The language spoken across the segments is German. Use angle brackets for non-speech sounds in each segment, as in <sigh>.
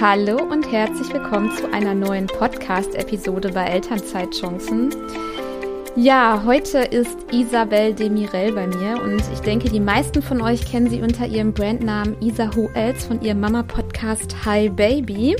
Hallo und herzlich willkommen zu einer neuen Podcast-Episode bei Elternzeitchancen. Ja, heute ist Isabel Demirel bei mir und ich denke, die meisten von euch kennen sie unter ihrem Brandnamen Isa Who Else von ihrem Mama-Podcast Hi Baby.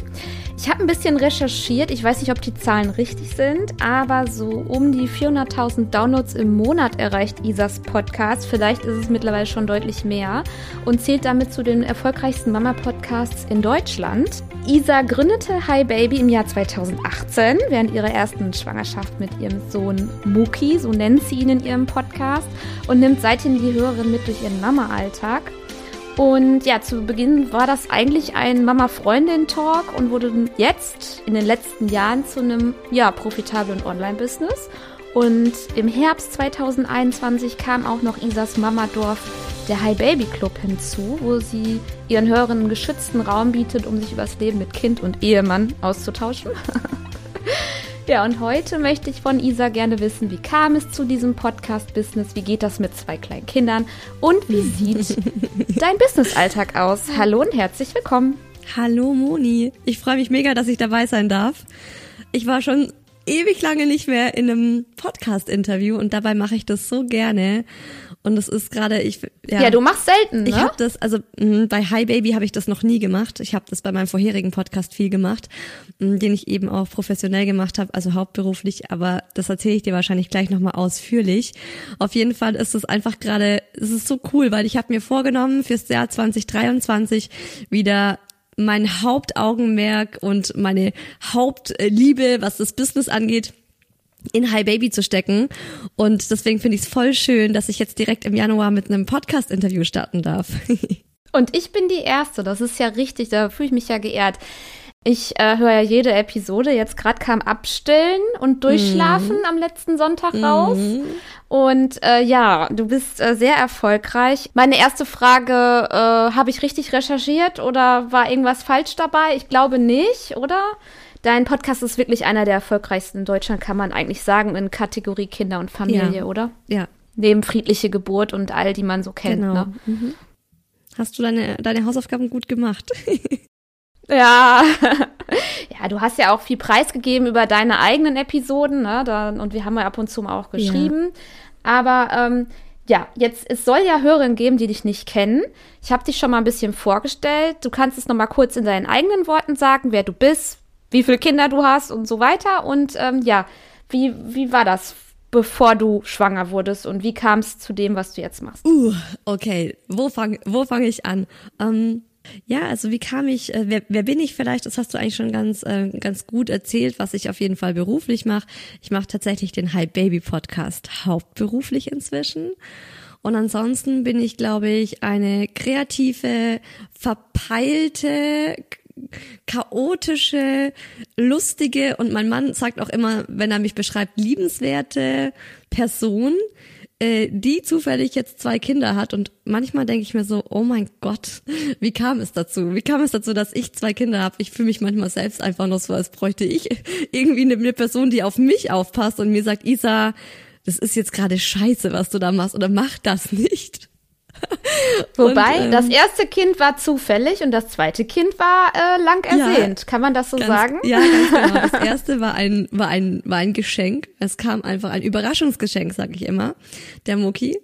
Ich habe ein bisschen recherchiert. Ich weiß nicht, ob die Zahlen richtig sind, aber so um die 400.000 Downloads im Monat erreicht Isas Podcast. Vielleicht ist es mittlerweile schon deutlich mehr und zählt damit zu den erfolgreichsten Mama-Podcasts in Deutschland. Isa gründete Hi Baby im Jahr 2018 während ihrer ersten Schwangerschaft mit ihrem Sohn Muki, so nennt sie ihn in ihrem Podcast, und nimmt seitdem die Hörerin mit durch ihren Mama-Alltag. Und ja, zu Beginn war das eigentlich ein Mama-Freundin-Talk und wurde jetzt in den letzten Jahren zu einem ja, profitablen Online-Business. Und im Herbst 2021 kam auch noch Isas Mamadorf, der Hi Baby Club, hinzu, wo sie ihren Hörerinnen einen geschützten Raum bietet, um sich über das Leben mit Kind und Ehemann auszutauschen. <laughs> Ja, und heute möchte ich von Isa gerne wissen, wie kam es zu diesem Podcast-Business? Wie geht das mit zwei kleinen Kindern? Und wie sieht <laughs> dein Business-Alltag aus? Hallo und herzlich willkommen. Hallo Moni. Ich freue mich mega, dass ich dabei sein darf. Ich war schon ewig lange nicht mehr in einem Podcast-Interview und dabei mache ich das so gerne. Und das ist gerade, ich ja, ja, du machst selten. Ne? Ich habe das, also mh, bei Hi Baby habe ich das noch nie gemacht. Ich habe das bei meinem vorherigen Podcast viel gemacht, mh, den ich eben auch professionell gemacht habe, also hauptberuflich. Aber das erzähle ich dir wahrscheinlich gleich nochmal ausführlich. Auf jeden Fall ist es einfach gerade, es ist so cool, weil ich habe mir vorgenommen fürs Jahr 2023 wieder mein Hauptaugenmerk und meine Hauptliebe, was das Business angeht, in Hi Baby zu stecken. Und deswegen finde ich es voll schön, dass ich jetzt direkt im Januar mit einem Podcast-Interview starten darf. <laughs> Und ich bin die Erste, das ist ja richtig, da fühle ich mich ja geehrt. Ich äh, höre ja jede Episode. Jetzt gerade kam Abstillen und Durchschlafen mm. am letzten Sonntag raus. Mm. Und äh, ja, du bist äh, sehr erfolgreich. Meine erste Frage, äh, habe ich richtig recherchiert oder war irgendwas falsch dabei? Ich glaube nicht, oder? Dein Podcast ist wirklich einer der erfolgreichsten in Deutschland, kann man eigentlich sagen, in Kategorie Kinder und Familie, ja. oder? Ja. Neben friedliche Geburt und all, die man so kennt. Genau. Ne? Mhm. Hast du deine, deine Hausaufgaben gut gemacht? <laughs> ja. <laughs> ja, du hast ja auch viel preisgegeben über deine eigenen Episoden, ne? Da, und wir haben ja ab und zu mal auch geschrieben. Ja. Aber ähm, ja, jetzt, es soll ja Hörerinnen geben, die dich nicht kennen. Ich habe dich schon mal ein bisschen vorgestellt. Du kannst es noch mal kurz in deinen eigenen Worten sagen, wer du bist, wie viele Kinder du hast und so weiter. Und ähm, ja, wie, wie war das, bevor du schwanger wurdest und wie kam es zu dem, was du jetzt machst? Uh, okay, wo fange wo fang ich an? Ähm, ja, also wie kam ich, äh, wer, wer bin ich vielleicht? Das hast du eigentlich schon ganz, äh, ganz gut erzählt, was ich auf jeden Fall beruflich mache. Ich mache tatsächlich den Hype Baby Podcast hauptberuflich inzwischen. Und ansonsten bin ich, glaube ich, eine kreative, verpeilte, chaotische, lustige und mein Mann sagt auch immer, wenn er mich beschreibt, liebenswerte Person, äh, die zufällig jetzt zwei Kinder hat und manchmal denke ich mir so, oh mein Gott, wie kam es dazu? Wie kam es dazu, dass ich zwei Kinder habe? Ich fühle mich manchmal selbst einfach nur so, als bräuchte ich irgendwie eine, eine Person, die auf mich aufpasst und mir sagt, Isa, das ist jetzt gerade scheiße, was du da machst oder mach das nicht. <laughs> Wobei, und, ähm, das erste Kind war zufällig und das zweite Kind war äh, lang ersehnt. Ja, Kann man das so ganz, sagen? Ja, ganz genau. Das <laughs> erste war ein, war ein, war ein Geschenk. Es kam einfach ein Überraschungsgeschenk, sag ich immer. Der Muki.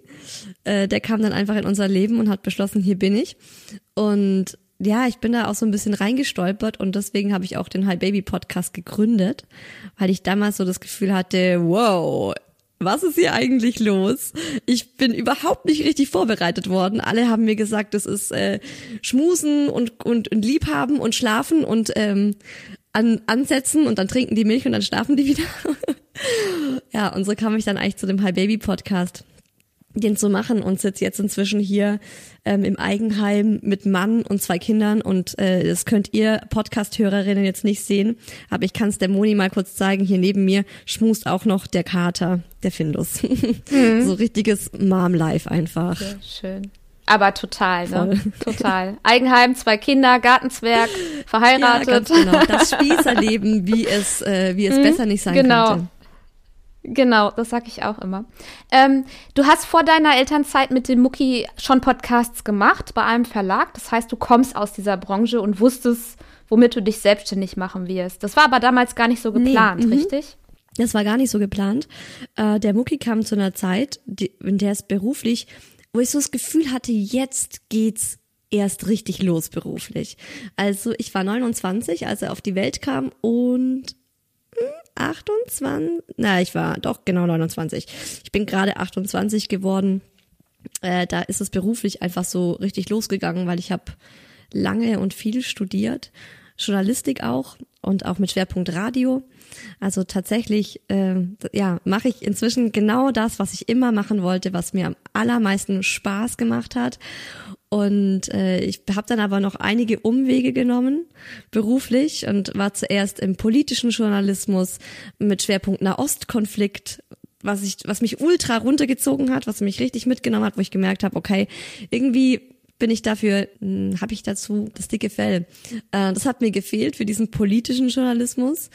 Äh, der kam dann einfach in unser Leben und hat beschlossen, hier bin ich. Und ja, ich bin da auch so ein bisschen reingestolpert und deswegen habe ich auch den Hi Baby Podcast gegründet, weil ich damals so das Gefühl hatte, wow, was ist hier eigentlich los? Ich bin überhaupt nicht richtig vorbereitet worden. Alle haben mir gesagt, das ist äh, Schmusen und, und, und Liebhaben und Schlafen und ähm, an, ansetzen und dann trinken die Milch und dann schlafen die wieder. <laughs> ja, und so kam ich dann eigentlich zu dem Hi Baby Podcast den zu machen und sitze jetzt inzwischen hier ähm, im Eigenheim mit Mann und zwei Kindern und äh, das könnt ihr Podcast-Hörerinnen jetzt nicht sehen, aber ich kann es der Moni mal kurz zeigen. Hier neben mir schmust auch noch der Kater, der Findus. <laughs> Mhm. so richtiges Mom-Life einfach. Sehr schön. Aber total, ne? Total. Eigenheim, zwei Kinder, Gartenzwerg, verheiratet. Ja, genau. Das Spießerleben, wie es, äh, wie es <laughs> mhm, besser nicht sein genau. könnte. Genau, das sag ich auch immer. Ähm, du hast vor deiner Elternzeit mit dem Mucki schon Podcasts gemacht bei einem Verlag. Das heißt, du kommst aus dieser Branche und wusstest, womit du dich selbstständig machen wirst. Das war aber damals gar nicht so geplant, nee, mhm. richtig? Das war gar nicht so geplant. Äh, der Mucki kam zu einer Zeit, die, in der es beruflich, wo ich so das Gefühl hatte, jetzt geht's erst richtig los beruflich. Also ich war 29, als er auf die Welt kam und 28, hm, na, ich war doch genau 29. Ich bin gerade 28 geworden. Äh, da ist es beruflich einfach so richtig losgegangen, weil ich habe lange und viel studiert, Journalistik auch und auch mit Schwerpunkt Radio. Also tatsächlich, äh, ja, mache ich inzwischen genau das, was ich immer machen wollte, was mir am allermeisten Spaß gemacht hat. Und äh, ich habe dann aber noch einige Umwege genommen, beruflich, und war zuerst im politischen Journalismus mit Schwerpunkt Nahostkonflikt, was ich, was mich ultra runtergezogen hat, was mich richtig mitgenommen hat, wo ich gemerkt habe, okay, irgendwie bin ich dafür, hm, habe ich dazu das dicke Fell. Äh, das hat mir gefehlt für diesen politischen Journalismus.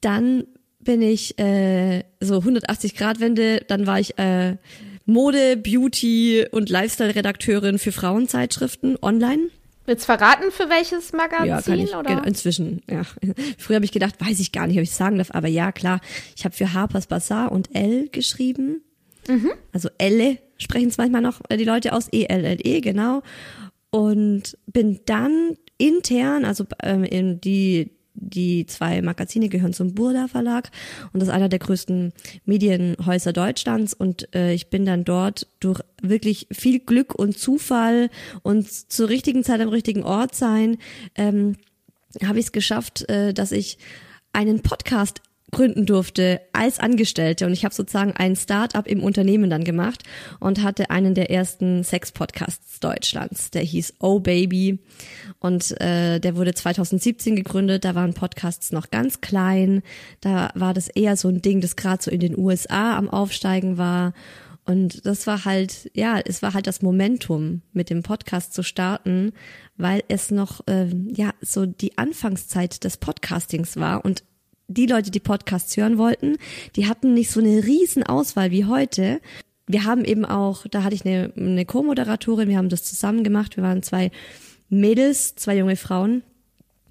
Dann bin ich äh, so 180 Grad Wende, dann war ich äh, Mode, Beauty und Lifestyle-Redakteurin für Frauenzeitschriften online. Willst verraten, für welches Magazin? Ja, kann ich, oder? Genau, inzwischen, ja. <laughs> Früher habe ich gedacht, weiß ich gar nicht, ob ich sagen darf, aber ja, klar. Ich habe für Harper's Bazaar und Elle geschrieben. Mhm. Also Elle sprechen es manchmal noch äh, die Leute aus, E-L-L-E, -E, genau. Und bin dann intern, also ähm, in die die zwei Magazine gehören zum Burda Verlag und das ist einer der größten Medienhäuser Deutschlands und äh, ich bin dann dort durch wirklich viel Glück und Zufall und zur richtigen Zeit am richtigen Ort sein, ähm, habe ich es geschafft, äh, dass ich einen Podcast gründen durfte als Angestellte und ich habe sozusagen ein Start-up im Unternehmen dann gemacht und hatte einen der ersten Sex-Podcasts Deutschlands. Der hieß Oh Baby und äh, der wurde 2017 gegründet. Da waren Podcasts noch ganz klein. Da war das eher so ein Ding, das gerade so in den USA am Aufsteigen war. Und das war halt, ja, es war halt das Momentum, mit dem Podcast zu starten, weil es noch, äh, ja, so die Anfangszeit des Podcastings war und die Leute, die Podcasts hören wollten, die hatten nicht so eine riesen Auswahl wie heute. Wir haben eben auch, da hatte ich eine, eine Co-Moderatorin, wir haben das zusammen gemacht. Wir waren zwei Mädels, zwei junge Frauen,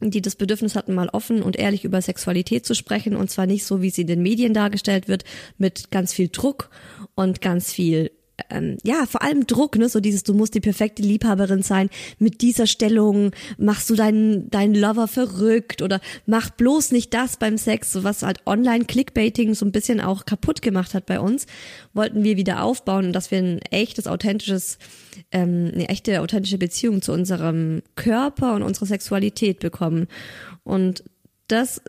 die das Bedürfnis hatten, mal offen und ehrlich über Sexualität zu sprechen. Und zwar nicht so, wie sie in den Medien dargestellt wird, mit ganz viel Druck und ganz viel ähm, ja, vor allem Druck, ne, so dieses, du musst die perfekte Liebhaberin sein, mit dieser Stellung machst du deinen, deinen Lover verrückt oder mach bloß nicht das beim Sex, so was halt Online-Clickbaiting so ein bisschen auch kaputt gemacht hat bei uns, wollten wir wieder aufbauen dass wir ein echtes, authentisches, ähm, eine echte, authentische Beziehung zu unserem Körper und unserer Sexualität bekommen. Und das,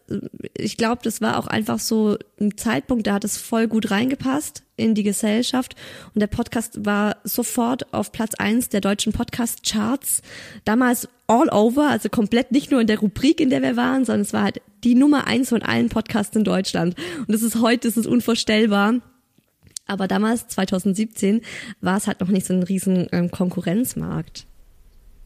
ich glaube, das war auch einfach so ein Zeitpunkt, da hat es voll gut reingepasst in die Gesellschaft. Und der Podcast war sofort auf Platz eins der deutschen Podcast-Charts. Damals all over, also komplett nicht nur in der Rubrik, in der wir waren, sondern es war halt die Nummer eins von allen Podcasts in Deutschland. Und das ist heute, das ist unvorstellbar. Aber damals, 2017, war es halt noch nicht so ein riesen ähm, Konkurrenzmarkt.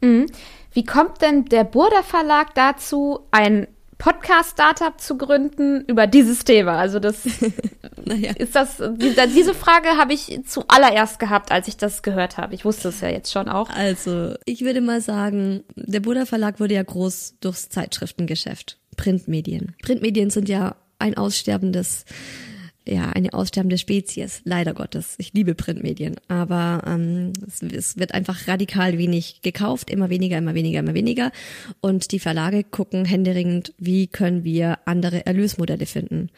Mhm. Wie kommt denn der Burda Verlag dazu, ein Podcast-Startup zu gründen über dieses Thema? Also das <laughs> naja. ist das diese Frage habe ich zuallererst gehabt, als ich das gehört habe. Ich wusste es ja jetzt schon auch. Also ich würde mal sagen, der Buddha Verlag wurde ja groß durchs Zeitschriftengeschäft, Printmedien. Printmedien sind ja ein aussterbendes ja, eine aussterbende Spezies, leider Gottes. Ich liebe Printmedien, aber ähm, es, es, wird einfach radikal wenig gekauft, immer weniger, immer weniger, immer weniger. Und die Verlage gucken händeringend, wie können wir andere Erlösmodelle finden.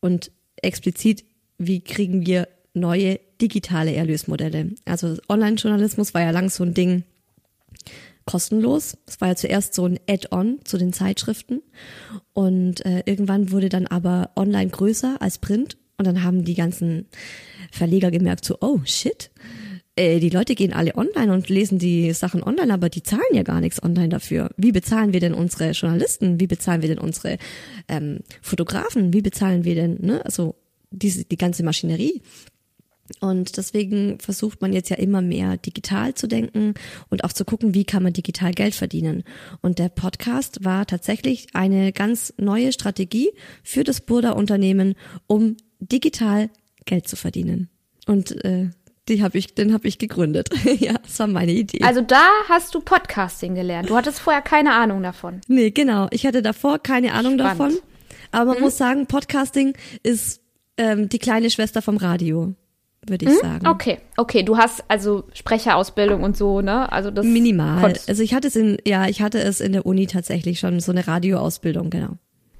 Und explizit, wie kriegen wir neue digitale Erlösmodelle. Also Online-Journalismus war ja lang so ein Ding, kostenlos. Es war ja zuerst so ein Add-on zu den Zeitschriften und äh, irgendwann wurde dann aber online größer als Print und dann haben die ganzen Verleger gemerkt, so, oh shit, äh, die Leute gehen alle online und lesen die Sachen online, aber die zahlen ja gar nichts online dafür. Wie bezahlen wir denn unsere Journalisten? Wie bezahlen wir denn unsere ähm, Fotografen? Wie bezahlen wir denn, ne, also diese, die ganze Maschinerie? Und deswegen versucht man jetzt ja immer mehr digital zu denken und auch zu gucken, wie kann man digital Geld verdienen. Und der Podcast war tatsächlich eine ganz neue Strategie für das Burda Unternehmen, um digital Geld zu verdienen. Und äh, die habe ich, den habe ich gegründet. <laughs> ja, das war meine Idee. Also da hast du Podcasting gelernt. Du hattest vorher keine Ahnung davon. Nee, genau. Ich hatte davor keine Ahnung Spannend. davon. Aber man mhm. muss sagen, Podcasting ist ähm, die kleine Schwester vom Radio würde ich hm? sagen. Okay, okay, du hast also Sprecherausbildung und so, ne? Also das minimal. Also ich hatte es in ja, ich hatte es in der Uni tatsächlich schon so eine Radioausbildung, genau.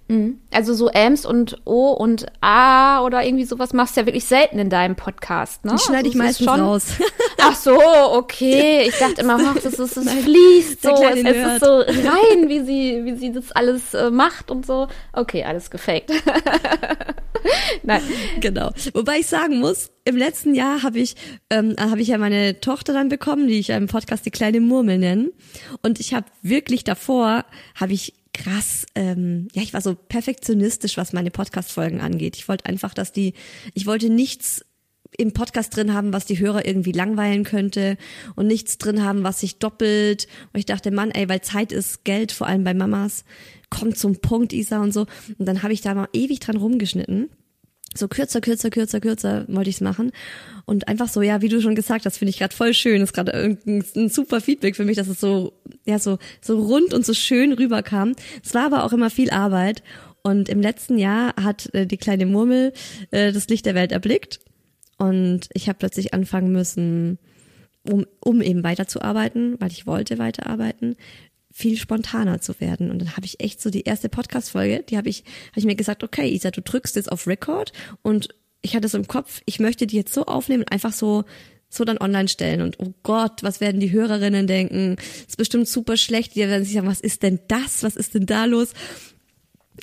Mhm. Also so Ms und O und A oder irgendwie sowas machst du ja wirklich selten in deinem Podcast, ne? Die schneide also ich meistens schon, raus. <laughs> Ach so, okay. Ich dachte immer, ach, das, ist, das fließt so, es, es ist so rein, wie sie, wie sie das alles äh, macht und so. Okay, alles gefaked. <laughs> Nein. Genau. Wobei ich sagen muss, im letzten Jahr habe ich, ähm, habe ich ja meine Tochter dann bekommen, die ich im Podcast die kleine Murmel nennen. Und ich habe wirklich davor, habe ich krass, ähm, ja, ich war so perfektionistisch, was meine Podcast-Folgen angeht. Ich wollte einfach, dass die, ich wollte nichts im Podcast drin haben, was die Hörer irgendwie langweilen könnte und nichts drin haben, was sich doppelt. Und ich dachte, Mann, ey, weil Zeit ist Geld, vor allem bei Mamas, kommt zum Punkt, Isa und so. Und dann habe ich da mal ewig dran rumgeschnitten so kürzer, kürzer, kürzer, kürzer wollte ich es machen. Und einfach so, ja, wie du schon gesagt hast, finde ich gerade voll schön. Das ist gerade ein, ein super Feedback für mich, dass es so, ja, so, so rund und so schön rüberkam. Es war aber auch immer viel Arbeit. Und im letzten Jahr hat äh, die kleine Murmel äh, das Licht der Welt erblickt. Und ich habe plötzlich anfangen müssen, um, um eben weiterzuarbeiten, weil ich wollte weiterarbeiten, viel spontaner zu werden. Und dann habe ich echt so die erste Podcast-Folge, die habe ich, habe ich mir gesagt, okay, Isa, du drückst jetzt auf Record und ich hatte so im Kopf, ich möchte die jetzt so aufnehmen und einfach so so dann online stellen und oh Gott, was werden die Hörerinnen denken? Ist bestimmt super schlecht. Die werden sich sagen, was ist denn das? Was ist denn da los?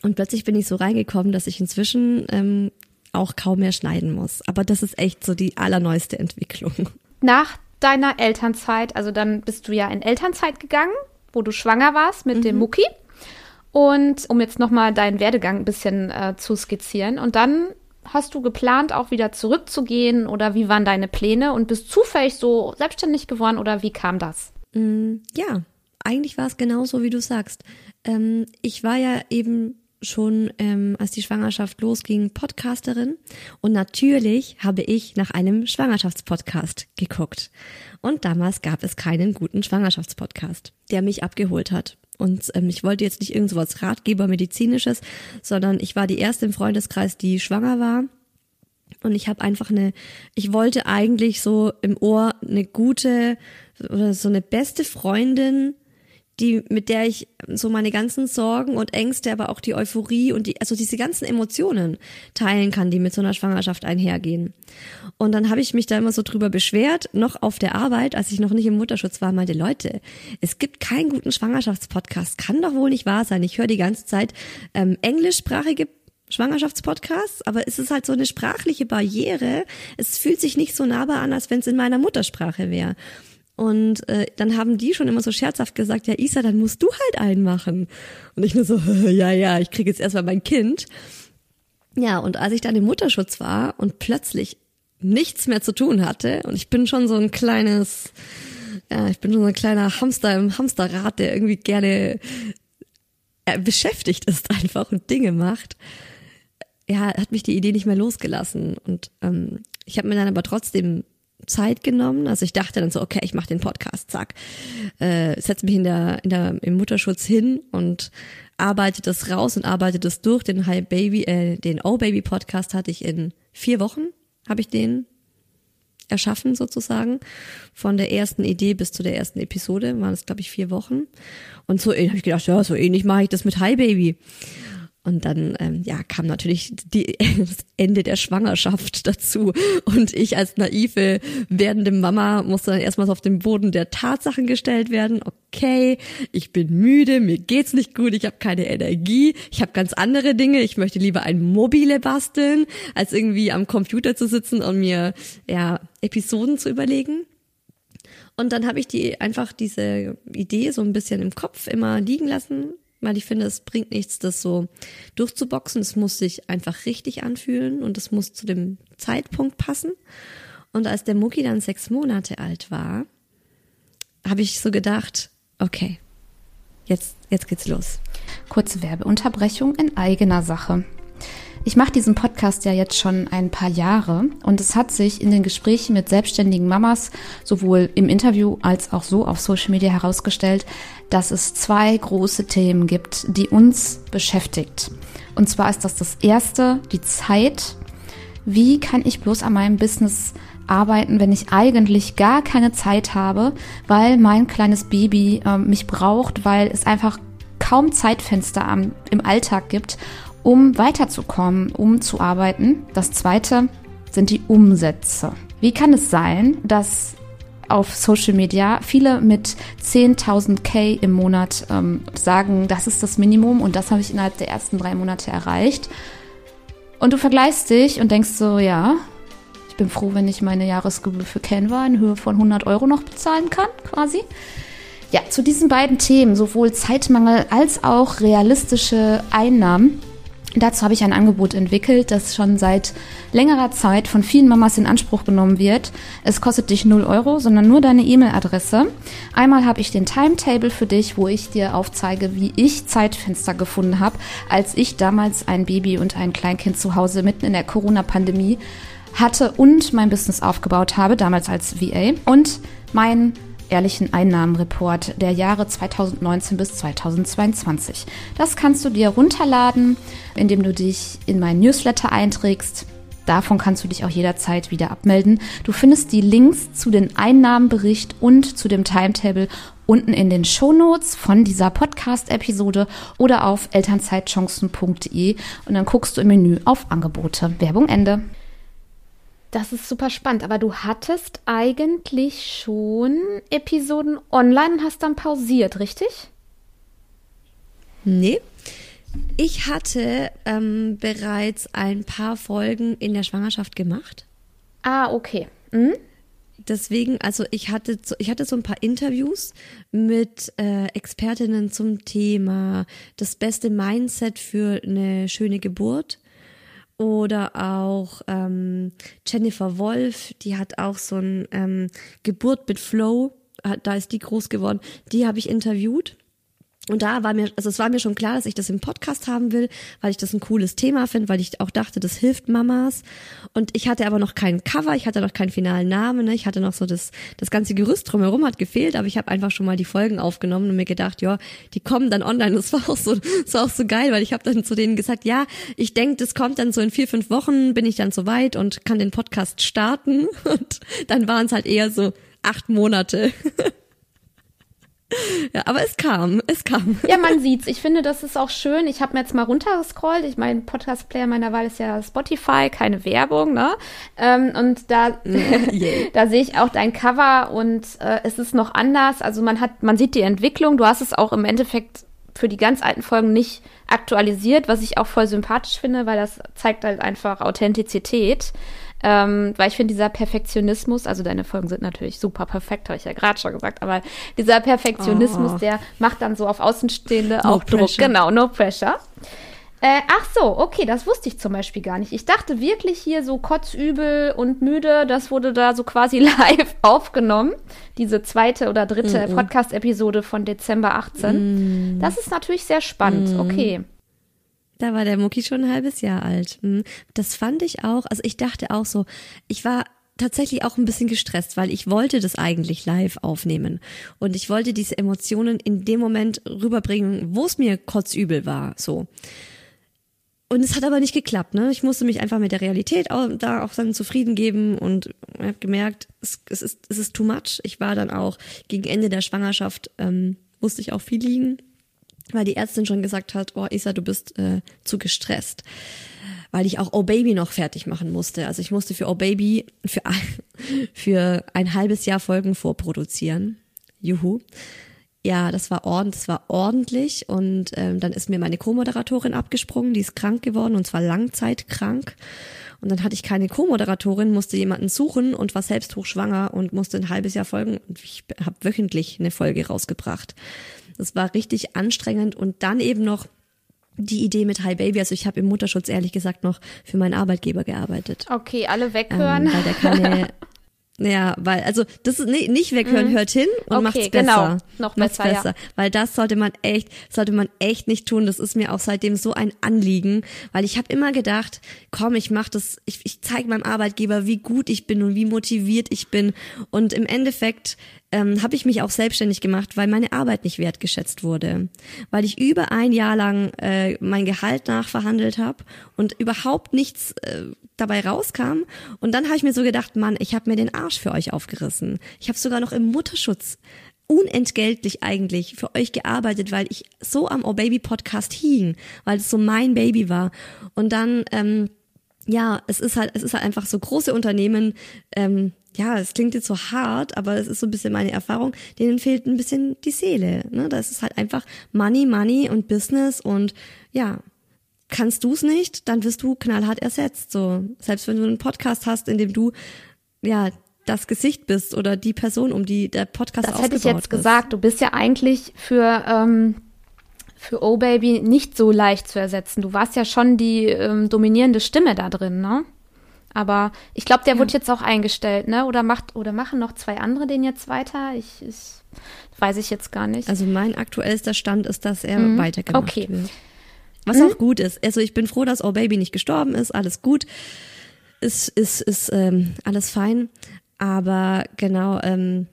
Und plötzlich bin ich so reingekommen, dass ich inzwischen ähm, auch kaum mehr schneiden muss. Aber das ist echt so die allerneueste Entwicklung. Nach deiner Elternzeit, also dann bist du ja in Elternzeit gegangen wo du schwanger warst mit mhm. dem Mucki. Und um jetzt nochmal deinen Werdegang ein bisschen äh, zu skizzieren. Und dann hast du geplant, auch wieder zurückzugehen oder wie waren deine Pläne und bist zufällig so selbstständig geworden oder wie kam das? Mm, ja, eigentlich war es genauso, wie du sagst. Ähm, ich war ja eben schon, ähm, als die Schwangerschaft losging, Podcasterin. Und natürlich habe ich nach einem Schwangerschaftspodcast geguckt. Und damals gab es keinen guten Schwangerschaftspodcast, der mich abgeholt hat. Und ähm, ich wollte jetzt nicht irgend so was Ratgeber-medizinisches, sondern ich war die erste im Freundeskreis, die schwanger war. Und ich habe einfach eine, ich wollte eigentlich so im Ohr eine gute oder so eine beste Freundin, die, mit der ich so meine ganzen Sorgen und Ängste, aber auch die Euphorie und die, also diese ganzen Emotionen teilen kann, die mit so einer Schwangerschaft einhergehen. Und dann habe ich mich da immer so drüber beschwert, noch auf der Arbeit, als ich noch nicht im Mutterschutz war, meinte, Leute, es gibt keinen guten Schwangerschaftspodcast, kann doch wohl nicht wahr sein. Ich höre die ganze Zeit ähm, englischsprachige Schwangerschaftspodcasts, aber es ist halt so eine sprachliche Barriere. Es fühlt sich nicht so nahbar an, als wenn es in meiner Muttersprache wäre. Und äh, dann haben die schon immer so scherzhaft gesagt, ja Isa, dann musst du halt einen machen. Und ich nur so, <laughs> ja, ja, ich kriege jetzt erstmal mein Kind. Ja, und als ich dann im Mutterschutz war und plötzlich nichts mehr zu tun hatte, und ich bin schon so ein kleines, ja, ich bin schon so ein kleiner Hamster im Hamsterrad, der irgendwie gerne äh, beschäftigt ist einfach und Dinge macht, ja, hat mich die Idee nicht mehr losgelassen. Und ähm, ich habe mir dann aber trotzdem Zeit genommen. Also ich dachte dann so, okay, ich mache den Podcast, zack, äh, setze mich in der, in der, im Mutterschutz hin und arbeite das raus und arbeite das durch. Den Hi Baby, äh, den Oh Baby Podcast hatte ich in vier Wochen, habe ich den erschaffen sozusagen. Von der ersten Idee bis zu der ersten Episode waren es, glaube ich, vier Wochen. Und so habe ich gedacht, ja, so ähnlich mache ich das mit Hi Baby. Und dann ähm, ja, kam natürlich die, das Ende der Schwangerschaft dazu. Und ich als naive werdende Mama musste dann erstmal auf den Boden der Tatsachen gestellt werden. Okay, ich bin müde, mir geht's nicht gut, ich habe keine Energie, ich habe ganz andere Dinge. Ich möchte lieber ein Mobile basteln, als irgendwie am Computer zu sitzen und mir ja Episoden zu überlegen. Und dann habe ich die einfach diese Idee so ein bisschen im Kopf immer liegen lassen, weil ich finde, es bringt nichts, das so durchzuboxen. Es muss sich einfach richtig anfühlen und es muss zu dem Zeitpunkt passen. Und als der Mucki dann sechs Monate alt war, habe ich so gedacht, okay, jetzt, jetzt geht's los. Kurze Werbeunterbrechung in eigener Sache. Ich mache diesen Podcast ja jetzt schon ein paar Jahre und es hat sich in den Gesprächen mit selbstständigen Mamas sowohl im Interview als auch so auf Social Media herausgestellt, dass es zwei große Themen gibt, die uns beschäftigt. Und zwar ist das das erste, die Zeit. Wie kann ich bloß an meinem Business arbeiten, wenn ich eigentlich gar keine Zeit habe, weil mein kleines Baby äh, mich braucht, weil es einfach kaum Zeitfenster am, im Alltag gibt um weiterzukommen, um zu arbeiten. Das zweite sind die Umsätze. Wie kann es sein, dass auf Social Media viele mit 10.000 K im Monat ähm, sagen, das ist das Minimum und das habe ich innerhalb der ersten drei Monate erreicht. Und du vergleichst dich und denkst so, ja, ich bin froh, wenn ich meine Jahresgebühr für Canva in Höhe von 100 Euro noch bezahlen kann, quasi. Ja, zu diesen beiden Themen, sowohl Zeitmangel als auch realistische Einnahmen, Dazu habe ich ein Angebot entwickelt, das schon seit längerer Zeit von vielen Mamas in Anspruch genommen wird. Es kostet dich 0 Euro, sondern nur deine E-Mail-Adresse. Einmal habe ich den Timetable für dich, wo ich dir aufzeige, wie ich Zeitfenster gefunden habe, als ich damals ein Baby und ein Kleinkind zu Hause mitten in der Corona-Pandemie hatte und mein Business aufgebaut habe, damals als VA. Und mein ehrlichen Einnahmenreport der Jahre 2019 bis 2022. Das kannst du dir runterladen, indem du dich in meinen Newsletter einträgst. Davon kannst du dich auch jederzeit wieder abmelden. Du findest die Links zu den Einnahmenbericht und zu dem Timetable unten in den Shownotes von dieser Podcast-Episode oder auf elternzeitchancen.de und dann guckst du im Menü auf Angebote. Werbung Ende. Das ist super spannend, aber du hattest eigentlich schon Episoden online und hast dann pausiert, richtig? Nee. Ich hatte ähm, bereits ein paar Folgen in der Schwangerschaft gemacht. Ah, okay. Mhm. Deswegen, also ich hatte, ich hatte so ein paar Interviews mit äh, Expertinnen zum Thema das beste Mindset für eine schöne Geburt oder auch ähm, Jennifer Wolf, die hat auch so ein ähm, Geburt mit Flow, da ist die groß geworden. Die habe ich interviewt. Und da war mir, also es war mir schon klar, dass ich das im Podcast haben will, weil ich das ein cooles Thema finde, weil ich auch dachte, das hilft Mamas. Und ich hatte aber noch keinen Cover, ich hatte noch keinen finalen Namen, ne? ich hatte noch so das, das ganze Gerüst drumherum hat gefehlt, aber ich habe einfach schon mal die Folgen aufgenommen und mir gedacht, ja, die kommen dann online. Das war auch so, das war auch so geil, weil ich habe dann zu denen gesagt, ja, ich denke, das kommt dann so in vier, fünf Wochen, bin ich dann so weit und kann den Podcast starten. <laughs> Und dann waren es halt eher so acht Monate. <laughs> Ja, aber es kam, es kam. Ja, man sieht's. Ich finde, das ist auch schön. Ich habe mir jetzt mal runtergescrollt. Ich mein Podcast-Player meiner Wahl ist ja Spotify, keine Werbung, ne? Ähm, und da, <laughs> yeah. <laughs> da sehe ich auch dein Cover und äh, es ist noch anders. Also man hat, man sieht die Entwicklung. Du hast es auch im Endeffekt für die ganz alten Folgen nicht aktualisiert, was ich auch voll sympathisch finde, weil das zeigt halt einfach Authentizität. Ähm, weil ich finde, dieser Perfektionismus, also deine Folgen sind natürlich super perfekt, habe ich ja gerade schon gesagt, aber dieser Perfektionismus, oh. der macht dann so auf Außenstehende no auch pressure. Druck. Genau, no pressure. Äh, ach so, okay, das wusste ich zum Beispiel gar nicht. Ich dachte wirklich hier so kotzübel und müde, das wurde da so quasi <laughs> live aufgenommen. Diese zweite oder dritte mm -mm. Podcast-Episode von Dezember 18. Mm. Das ist natürlich sehr spannend, mm. okay. Da war der Mucki schon ein halbes Jahr alt. Hm. Das fand ich auch, also ich dachte auch so, ich war tatsächlich auch ein bisschen gestresst, weil ich wollte das eigentlich live aufnehmen. Und ich wollte diese Emotionen in dem Moment rüberbringen, wo es mir kotzübel war, so. Und es hat aber nicht geklappt, ne? Ich musste mich einfach mit der Realität auch, da auch dann zufrieden geben und habe gemerkt, es, es, ist, es ist too much. Ich war dann auch gegen Ende der Schwangerschaft, ähm, musste ich auch viel liegen weil die Ärztin schon gesagt hat, oh Isa, du bist äh, zu gestresst. Weil ich auch Oh Baby noch fertig machen musste. Also ich musste für Oh Baby für, <laughs> für ein halbes Jahr Folgen vorproduzieren. Juhu. Ja, das war ordentlich, das war ordentlich und ähm, dann ist mir meine Co-Moderatorin abgesprungen, die ist krank geworden und zwar langzeitkrank. Und dann hatte ich keine Co-Moderatorin, musste jemanden suchen und war selbst hochschwanger und musste ein halbes Jahr folgen. Und ich habe wöchentlich eine Folge rausgebracht. Das war richtig anstrengend und dann eben noch die Idee mit Hi Baby. Also ich habe im Mutterschutz ehrlich gesagt noch für meinen Arbeitgeber gearbeitet. Okay, alle weghören. Ähm, weil der keine <laughs> Ja, weil, also das ist nicht, nicht weghören, Mhm. hört hin und Okay, macht's besser. genau. Noch Macht's besser, ja. Weil das sollte man echt, sollte man echt nicht tun. Das ist mir auch seitdem so ein Anliegen, weil ich habe immer gedacht, komm, ich mach das, ich, ich zeige meinem Arbeitgeber, wie gut ich bin und wie motiviert ich bin. Und im Endeffekt ähm, habe ich mich auch selbstständig gemacht, weil meine Arbeit nicht wertgeschätzt wurde. Weil ich über ein Jahr lang äh, mein Gehalt nachverhandelt habe und überhaupt nichts äh, dabei rauskam. Und dann habe ich mir so gedacht, Mann, ich habe mir den Arsch für euch aufgerissen. Ich habe sogar noch im Mutterschutz unentgeltlich eigentlich für euch gearbeitet, weil ich so am Oh Baby Podcast hing, weil es so mein Baby war. Und dann, ähm, ja, es ist halt, es ist halt einfach so große Unternehmen, ähm, ja, es klingt jetzt so hart, aber es ist so ein bisschen meine Erfahrung, denen fehlt ein bisschen die Seele. Ne? Das ist halt einfach Money, Money und Business und ja, kannst du es nicht, dann wirst du knallhart ersetzt. So, selbst wenn du einen Podcast hast, in dem du ja das Gesicht bist oder die Person, um die der Podcast Das hätte ich aufgebaut jetzt ist. gesagt. Du bist ja eigentlich für, ähm, für Oh Baby nicht so leicht zu ersetzen. Du warst ja schon die ähm, dominierende Stimme da drin, ne? Aber ich glaube, der wurde jetzt auch eingestellt, ne? Oder macht oder machen noch zwei andere den jetzt weiter? Ich, ich weiß ich jetzt gar nicht. Also mein aktuellster Stand ist, dass er Mhm. weitergemacht Okay. wird. Was auch gut ist. Also ich bin froh, dass Oh Baby nicht gestorben ist. Alles gut. Ist, ist, ist ähm, alles fein. Aber genau, ähm,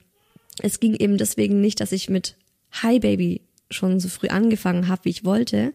es ging eben deswegen nicht, dass ich mit Hi Baby schon so früh angefangen habe, wie ich wollte.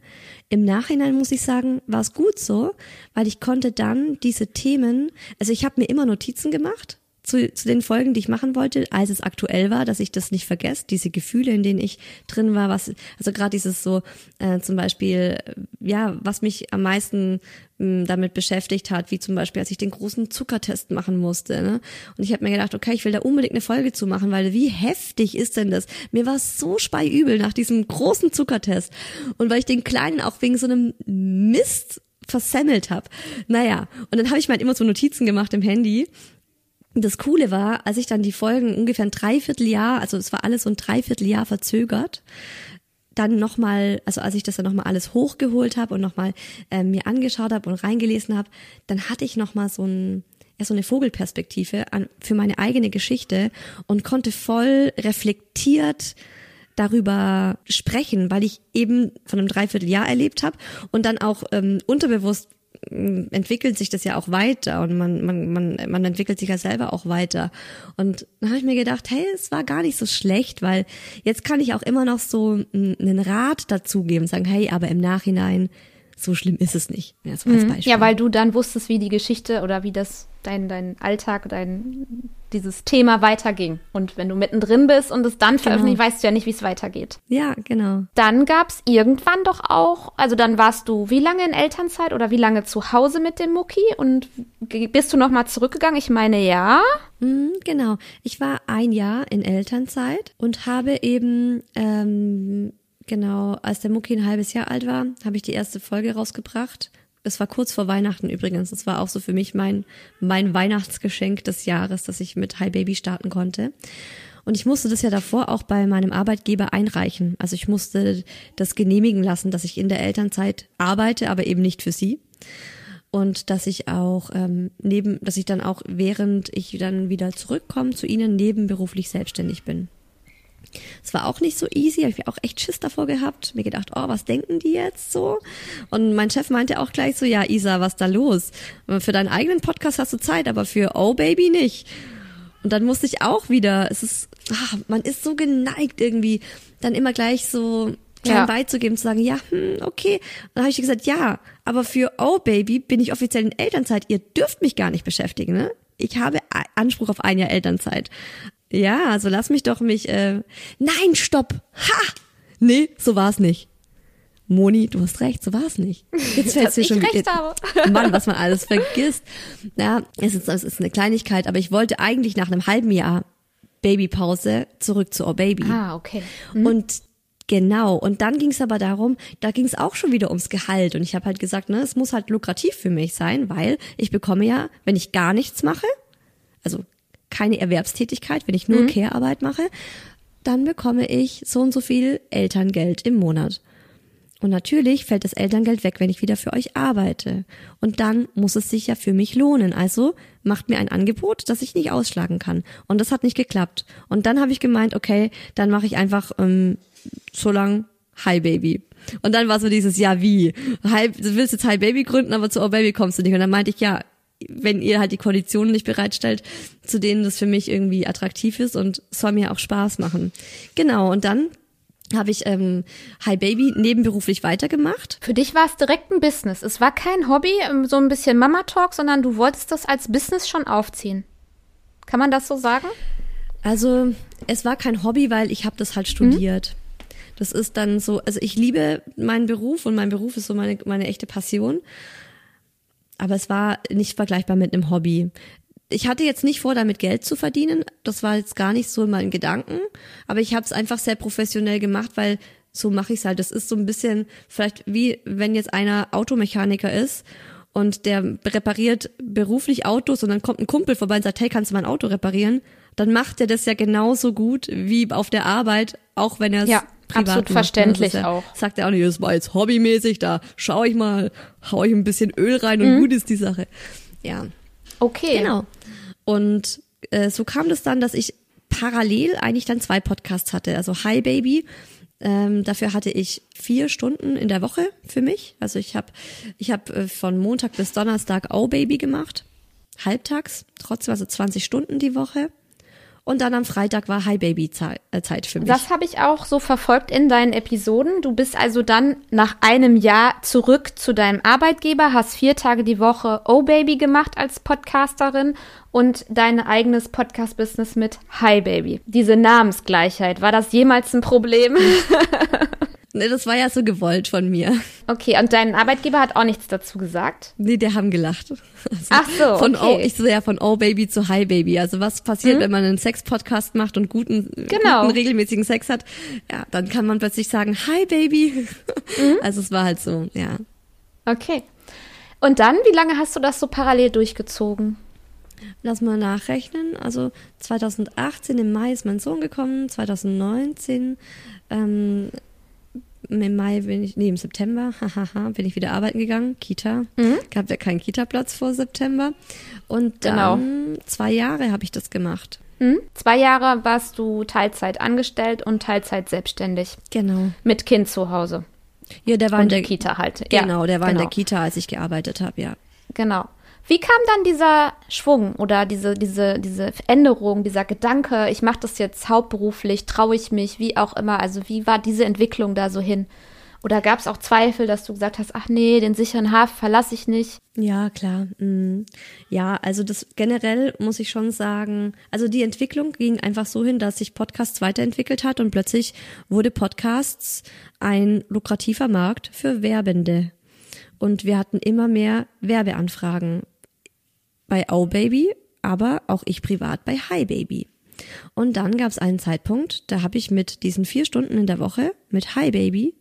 Im Nachhinein muss ich sagen, war es gut so, weil ich konnte dann diese Themen, also ich habe mir immer Notizen gemacht zu, zu den Folgen, die ich machen wollte, als es aktuell war, dass ich das nicht vergesse, diese Gefühle, in denen ich drin war, was, also gerade dieses so, äh, zum Beispiel, äh, ja, was mich am meisten mh, damit beschäftigt hat, wie zum Beispiel, als ich den großen Zuckertest machen musste. Ne? Und ich habe mir gedacht, okay, ich will da unbedingt eine Folge zu machen, weil wie heftig ist denn das? Mir war so speiübel nach diesem großen Zuckertest. Und weil ich den kleinen auch wegen so einem Mist versemmelt habe. Naja, und dann habe ich mir halt immer so Notizen gemacht im Handy. Das Coole war, als ich dann die Folgen ungefähr ein Dreivierteljahr, also es war alles so ein Dreivierteljahr verzögert, dann nochmal, also als ich das dann nochmal alles hochgeholt habe und nochmal äh, mir angeschaut habe und reingelesen habe, dann hatte ich nochmal so ein, ja, so eine Vogelperspektive an, für meine eigene Geschichte und konnte voll reflektiert darüber sprechen, weil ich eben von einem Dreivierteljahr erlebt habe und dann auch ähm, unterbewusst entwickelt sich das ja auch weiter und man, man, man, man entwickelt sich ja selber auch weiter. Und dann habe ich mir gedacht, hey, es war gar nicht so schlecht, weil jetzt kann ich auch immer noch so mm, einen Rat dazugeben, sagen, hey, aber im Nachhinein, so schlimm ist es nicht. Ja, so Beispiel. ja, weil du dann wusstest, wie die Geschichte oder wie das dein, dein Alltag, dein dieses Thema weiterging. Und wenn du mittendrin bist und es dann veröffentlicht, weißt du ja nicht, wie es weitergeht. ja, genau. Dann gab's irgendwann doch auch, also dann warst du wie lange in Elternzeit oder wie lange zu Hause mit dem Mucki und bist du nochmal zurückgegangen? Ich meine, ja. Mhm, genau. Ich war ein Jahr in Elternzeit und habe eben, ähm, genau, als der Mucki ein halbes Jahr alt war, habe ich die erste Folge rausgebracht. Es war kurz vor Weihnachten übrigens. Das war auch so für mich mein, mein Weihnachtsgeschenk des Jahres, dass ich mit Hi Baby starten konnte. Und ich musste das ja davor auch bei meinem Arbeitgeber einreichen. Also ich musste das genehmigen lassen, dass ich in der Elternzeit arbeite, aber eben nicht für sie und dass ich auch ähm, neben, dass ich dann auch während ich dann wieder zurückkomme zu ihnen nebenberuflich selbstständig bin. Es war auch nicht so easy, habe ich auch echt Schiss davor gehabt, mir gedacht, oh, was denken die jetzt so? Und mein Chef meinte auch gleich so, ja, Isa, was da los? Für deinen eigenen Podcast hast du Zeit, aber für Oh Baby nicht. Und dann musste ich auch wieder, es ist, ah, man ist so geneigt irgendwie, dann immer gleich so klein Ja. beizugeben, zu sagen, ja, hm, okay. Und dann habe ich gesagt, ja, aber für Oh Baby bin ich offiziell in Elternzeit. Ihr dürft mich gar nicht beschäftigen, ne? Ich habe Anspruch auf ein Jahr Elternzeit. Ja, also lass mich doch mich. Äh, nein, stopp! Ha! Nee, so war's nicht. Moni, du hast recht, so war's nicht. <laughs> Jetzt fällt's Dass dir schon recht habe. <laughs> Mann, was man alles vergisst. Ja, es ist, es ist eine Kleinigkeit, aber ich wollte eigentlich nach einem halben Jahr Babypause zurück zu Oh Baby. Ah, okay. Und genau, und dann ging es aber darum, da ging es auch schon wieder ums Gehalt. Und ich habe halt gesagt, ne, es muss halt lukrativ für mich sein, weil ich bekomme ja, wenn ich gar nichts mache, also keine Erwerbstätigkeit, wenn ich nur Care-Arbeit mache, dann bekomme ich so und so viel Elterngeld im Monat. Und natürlich fällt das Elterngeld weg, wenn ich wieder für euch arbeite. Und dann muss es sich ja für mich lohnen. Also macht mir ein Angebot, das ich nicht ausschlagen kann. Und das hat nicht geklappt. Und dann habe ich gemeint, okay, dann mache ich einfach ähm, so lang Hi Baby. Und dann war so dieses, ja wie? Hi, du willst jetzt Hi Baby gründen, aber zu Oh Baby kommst du nicht. Und dann meinte ich, ja, wenn ihr halt die Konditionen nicht bereitstellt, zu denen das für mich irgendwie attraktiv ist und soll mir auch Spaß machen. Genau, und dann habe ich ähm, Hi Baby nebenberuflich weitergemacht. Für dich war es direkt ein Business. Es war kein Hobby, ähm, so ein bisschen Mama Talk, sondern du wolltest das als Business schon aufziehen. Kann man das so sagen? Also es war kein Hobby, weil ich habe das halt studiert. Mhm. Das ist dann so, also ich liebe meinen Beruf und mein Beruf ist so meine, meine echte Passion. Aber es war nicht vergleichbar mit einem Hobby ich hatte jetzt nicht vor, damit Geld zu verdienen. Das war jetzt gar nicht so in meinen Gedanken. Aber ich habe es einfach sehr professionell gemacht, weil so mache ich es halt. Das ist so ein bisschen vielleicht wie wenn jetzt einer Automechaniker ist und der repariert beruflich Autos und dann kommt ein Kumpel vorbei und sagt, hey, kannst du mein Auto reparieren? Dann macht er das ja genauso gut wie auf der Arbeit, auch wenn er es ja, absolut macht. verständlich ja, auch. Sagt er auch nicht, das war jetzt hobbymäßig, da schaue ich mal, hau ich ein bisschen Öl rein und mhm. gut ist die Sache. Ja. Okay. Genau. Und äh, so kam das dann, dass ich parallel eigentlich dann zwei Podcasts hatte. Also Hi Baby. Ähm, dafür hatte ich vier Stunden in der Woche für mich. Also ich habe ich hab, äh, von Montag bis Donnerstag Oh Baby gemacht. Halbtags, trotzdem also 20 Stunden die Woche. Und dann am Freitag war Hi Baby äh, Zeit für mich. Das habe ich auch so verfolgt in deinen Episoden. Du bist also dann nach einem Jahr zurück zu deinem Arbeitgeber, hast vier Tage die Woche Oh Baby gemacht als Podcasterin und dein eigenes Podcast-Business mit Hi Baby. Diese Namensgleichheit, war das jemals ein Problem? <laughs> Ne, das war ja so gewollt von mir. Okay, und dein Arbeitgeber hat auch nichts dazu gesagt? Nee, der haben gelacht. Also Ach so, von okay. Oh, ich so ja von Oh Baby zu Hi Baby. Also was passiert, mhm. wenn man einen Sex-Podcast macht und guten, genau. guten, regelmäßigen Sex hat? Ja, dann kann man plötzlich sagen Hi Baby. Mhm. Also es war halt so, ja. Okay. Und dann, wie lange hast du das so parallel durchgezogen? Lass mal nachrechnen. Also 2018 im Mai ist mein Sohn gekommen, 2019 ähm, im Mai bin ich, nee, im September, <laughs> hahaha, bin ich wieder arbeiten gegangen, Kita. Mhm. Gab ja keinen Kita-Platz vor September. Und genau. dann genau. zwei Jahre habe ich das gemacht. Mhm. Zwei Jahre warst du Teilzeit angestellt und Teilzeit selbstständig. Genau. Mit Kind zu Hause. Ja, der war und in der Kita halt. Genau, der war genau. in der Kita, als ich gearbeitet habe, ja. Genau. Wie kam dann dieser Schwung oder diese, diese, diese Änderung, dieser Gedanke, ich mache das jetzt hauptberuflich, traue ich mich, wie auch immer? Also wie war diese Entwicklung da so hin? Oder gab es auch Zweifel, dass du gesagt hast, ach nee, den sicheren Hafen verlasse ich nicht? Ja, klar. Mhm. Ja, also das generell muss ich schon sagen, also die Entwicklung ging einfach so hin, dass sich Podcasts weiterentwickelt hat und plötzlich wurde Podcasts ein lukrativer Markt für Werbende. Und wir hatten immer mehr Werbeanfragen bei Oh Baby, aber auch ich privat bei Hi Baby. Und dann gab es einen Zeitpunkt, da habe ich mit diesen vier Stunden in der Woche mit Hi Baby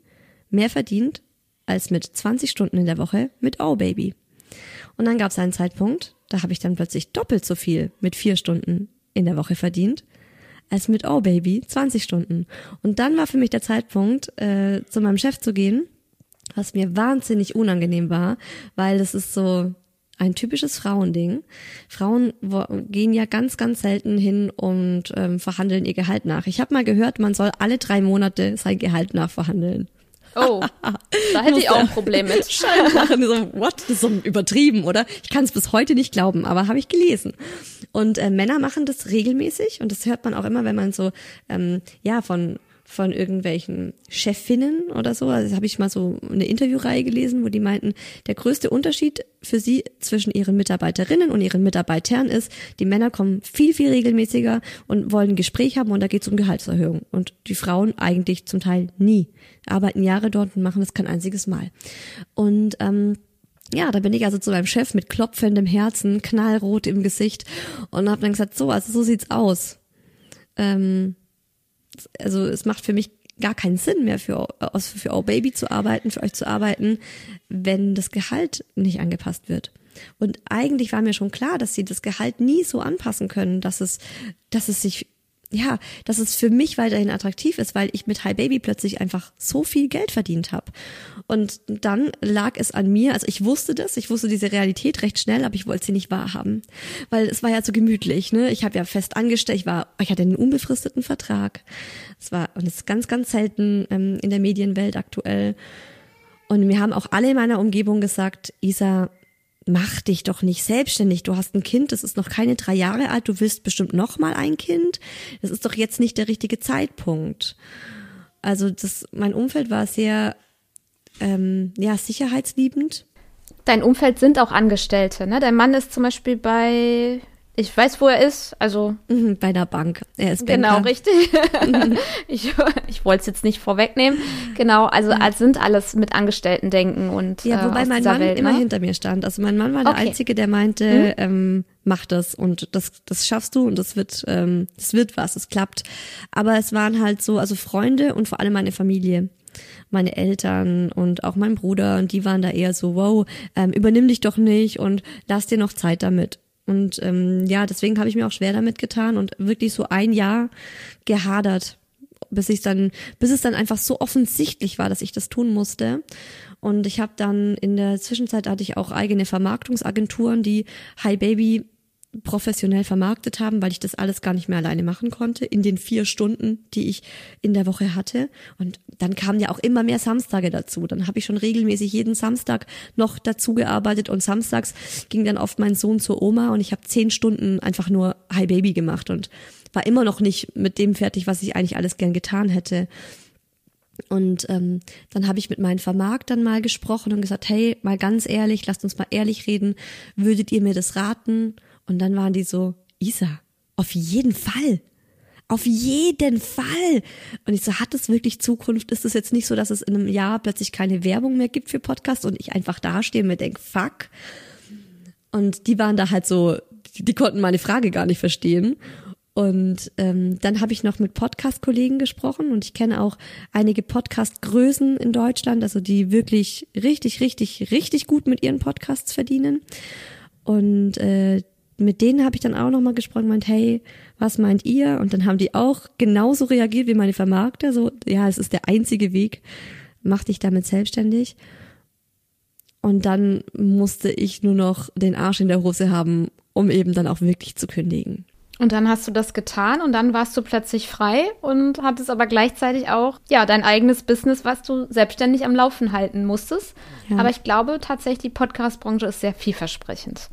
mehr verdient als mit 20 Stunden in der Woche mit Oh Baby. Und dann gab es einen Zeitpunkt, da habe ich dann plötzlich doppelt so viel mit vier Stunden in der Woche verdient als mit Oh Baby 20 Stunden. Und dann war für mich der Zeitpunkt, äh, zu meinem Chef zu gehen, was mir wahnsinnig unangenehm war, weil es ist so, ein typisches Frauending. Frauen gehen ja ganz, ganz selten hin und ähm, verhandeln ihr Gehalt nach. Ich habe mal gehört, man soll alle drei Monate sein Gehalt nachverhandeln. Oh, da <laughs> hätte ich auch ein Problem mit. <laughs> Lachen, so, what? Das ist so übertrieben, oder? Ich kann es bis heute nicht glauben, aber habe ich gelesen. Und äh, Männer machen das regelmäßig und das hört man auch immer, wenn man so ähm, ja von von irgendwelchen Chefinnen oder so. Also habe ich mal so eine Interviewreihe gelesen, wo die meinten, der größte Unterschied für sie zwischen ihren Mitarbeiterinnen und ihren Mitarbeitern ist, die Männer kommen viel, viel regelmäßiger und wollen ein Gespräch haben und da geht es um Gehaltserhöhung. Und die Frauen eigentlich zum Teil nie. Arbeiten Jahre dort und machen das kein einziges Mal. Und ähm, ja, da bin ich also zu meinem Chef mit klopfendem Herzen, knallrot im Gesicht und habe dann gesagt, so, also so sieht's aus. Ähm, also es macht für mich gar keinen Sinn mehr für, für Our Baby zu arbeiten, für euch zu arbeiten, wenn das Gehalt nicht angepasst wird. Und eigentlich war mir schon klar, dass sie das Gehalt nie so anpassen können, dass es, dass es sich ja, dass es für mich weiterhin attraktiv ist, weil ich mit High Baby plötzlich einfach so viel Geld verdient habe. Und dann lag es an mir, also ich wusste das, ich wusste diese Realität recht schnell, aber ich wollte sie nicht wahrhaben, weil es war ja so gemütlich, ne? Ich habe ja fest angestellt, ich war, ich hatte einen unbefristeten Vertrag. Es war und es ist ganz ganz selten ähm, in der Medienwelt aktuell. Und mir haben auch alle in meiner Umgebung gesagt, Isa, mach dich doch nicht selbstständig. Du hast ein Kind, das ist noch keine drei Jahre alt, du willst bestimmt noch mal ein Kind. Das ist doch jetzt nicht der richtige Zeitpunkt. Also das, mein Umfeld war sehr, ähm, ja, sicherheitsliebend. Dein Umfeld sind auch Angestellte, ne? Dein Mann ist zum Beispiel bei ich weiß, wo er ist, also. Mhm, bei der Bank. Er ist Banker. Genau, richtig. <laughs> ich ich wollte es jetzt nicht vorwegnehmen. Genau, also als sind alles mit Angestellten denken und. Ja, wobei äh, mein Mann Welt, immer ne? hinter mir stand. Also mein Mann war der Okay. Einzige, der meinte, Mhm. ähm, mach das und das, das schaffst du und das wird, ähm, das wird was, es klappt. Aber es waren halt so, also Freunde und vor allem meine Familie. Meine Eltern und auch mein Bruder, und die waren da eher so, wow, ähm, übernimm dich doch nicht und lass dir noch Zeit damit. Und ähm, ja, deswegen habe ich mir auch schwer damit getan und wirklich so ein Jahr gehadert, bis ich dann, bis es dann einfach so offensichtlich war, dass ich das tun musste. Und ich habe dann in der Zwischenzeit hatte ich auch eigene Vermarktungsagenturen, die Hi Baby professionell vermarktet haben, weil ich das alles gar nicht mehr alleine machen konnte in den vier Stunden, die ich in der Woche hatte. Und dann kamen ja auch immer mehr Samstage dazu. Dann habe ich schon regelmäßig jeden Samstag noch dazu gearbeitet und samstags ging dann oft mein Sohn zur Oma und ich habe zehn Stunden einfach nur Hi Baby gemacht und war immer noch nicht mit dem fertig, was ich eigentlich alles gern getan hätte. Und ähm, dann habe ich mit meinen Vermarktern mal gesprochen und gesagt, hey, mal ganz ehrlich, lasst uns mal ehrlich reden, würdet ihr mir das raten? Und dann waren die so, Isa, auf jeden Fall. Auf jeden Fall. Und ich so, hat es wirklich Zukunft? Ist es jetzt nicht so, dass es in einem Jahr plötzlich keine Werbung mehr gibt für Podcasts und ich einfach dastehe und mir denke, fuck. Und die waren da halt so, die, konnten meine Frage gar nicht verstehen. Und ähm, dann habe ich noch mit Podcast-Kollegen gesprochen und ich kenne auch einige Podcast-Größen in Deutschland, also die wirklich richtig, richtig, richtig gut mit ihren Podcasts verdienen. Und äh, mit denen habe ich dann auch nochmal gesprochen, meint, hey, was meint ihr? Und dann haben die auch genauso reagiert wie meine Vermarkter, so, ja, es ist der einzige Weg, mach dich damit selbstständig. Und dann musste ich nur noch den Arsch in der Hose haben, um eben dann auch wirklich zu kündigen. Und dann hast du das getan und dann warst du plötzlich frei und hattest aber gleichzeitig auch, ja, dein eigenes Business, was du selbstständig am Laufen halten musstest. Ja. Aber ich glaube tatsächlich, die Podcast-Branche ist sehr vielversprechend.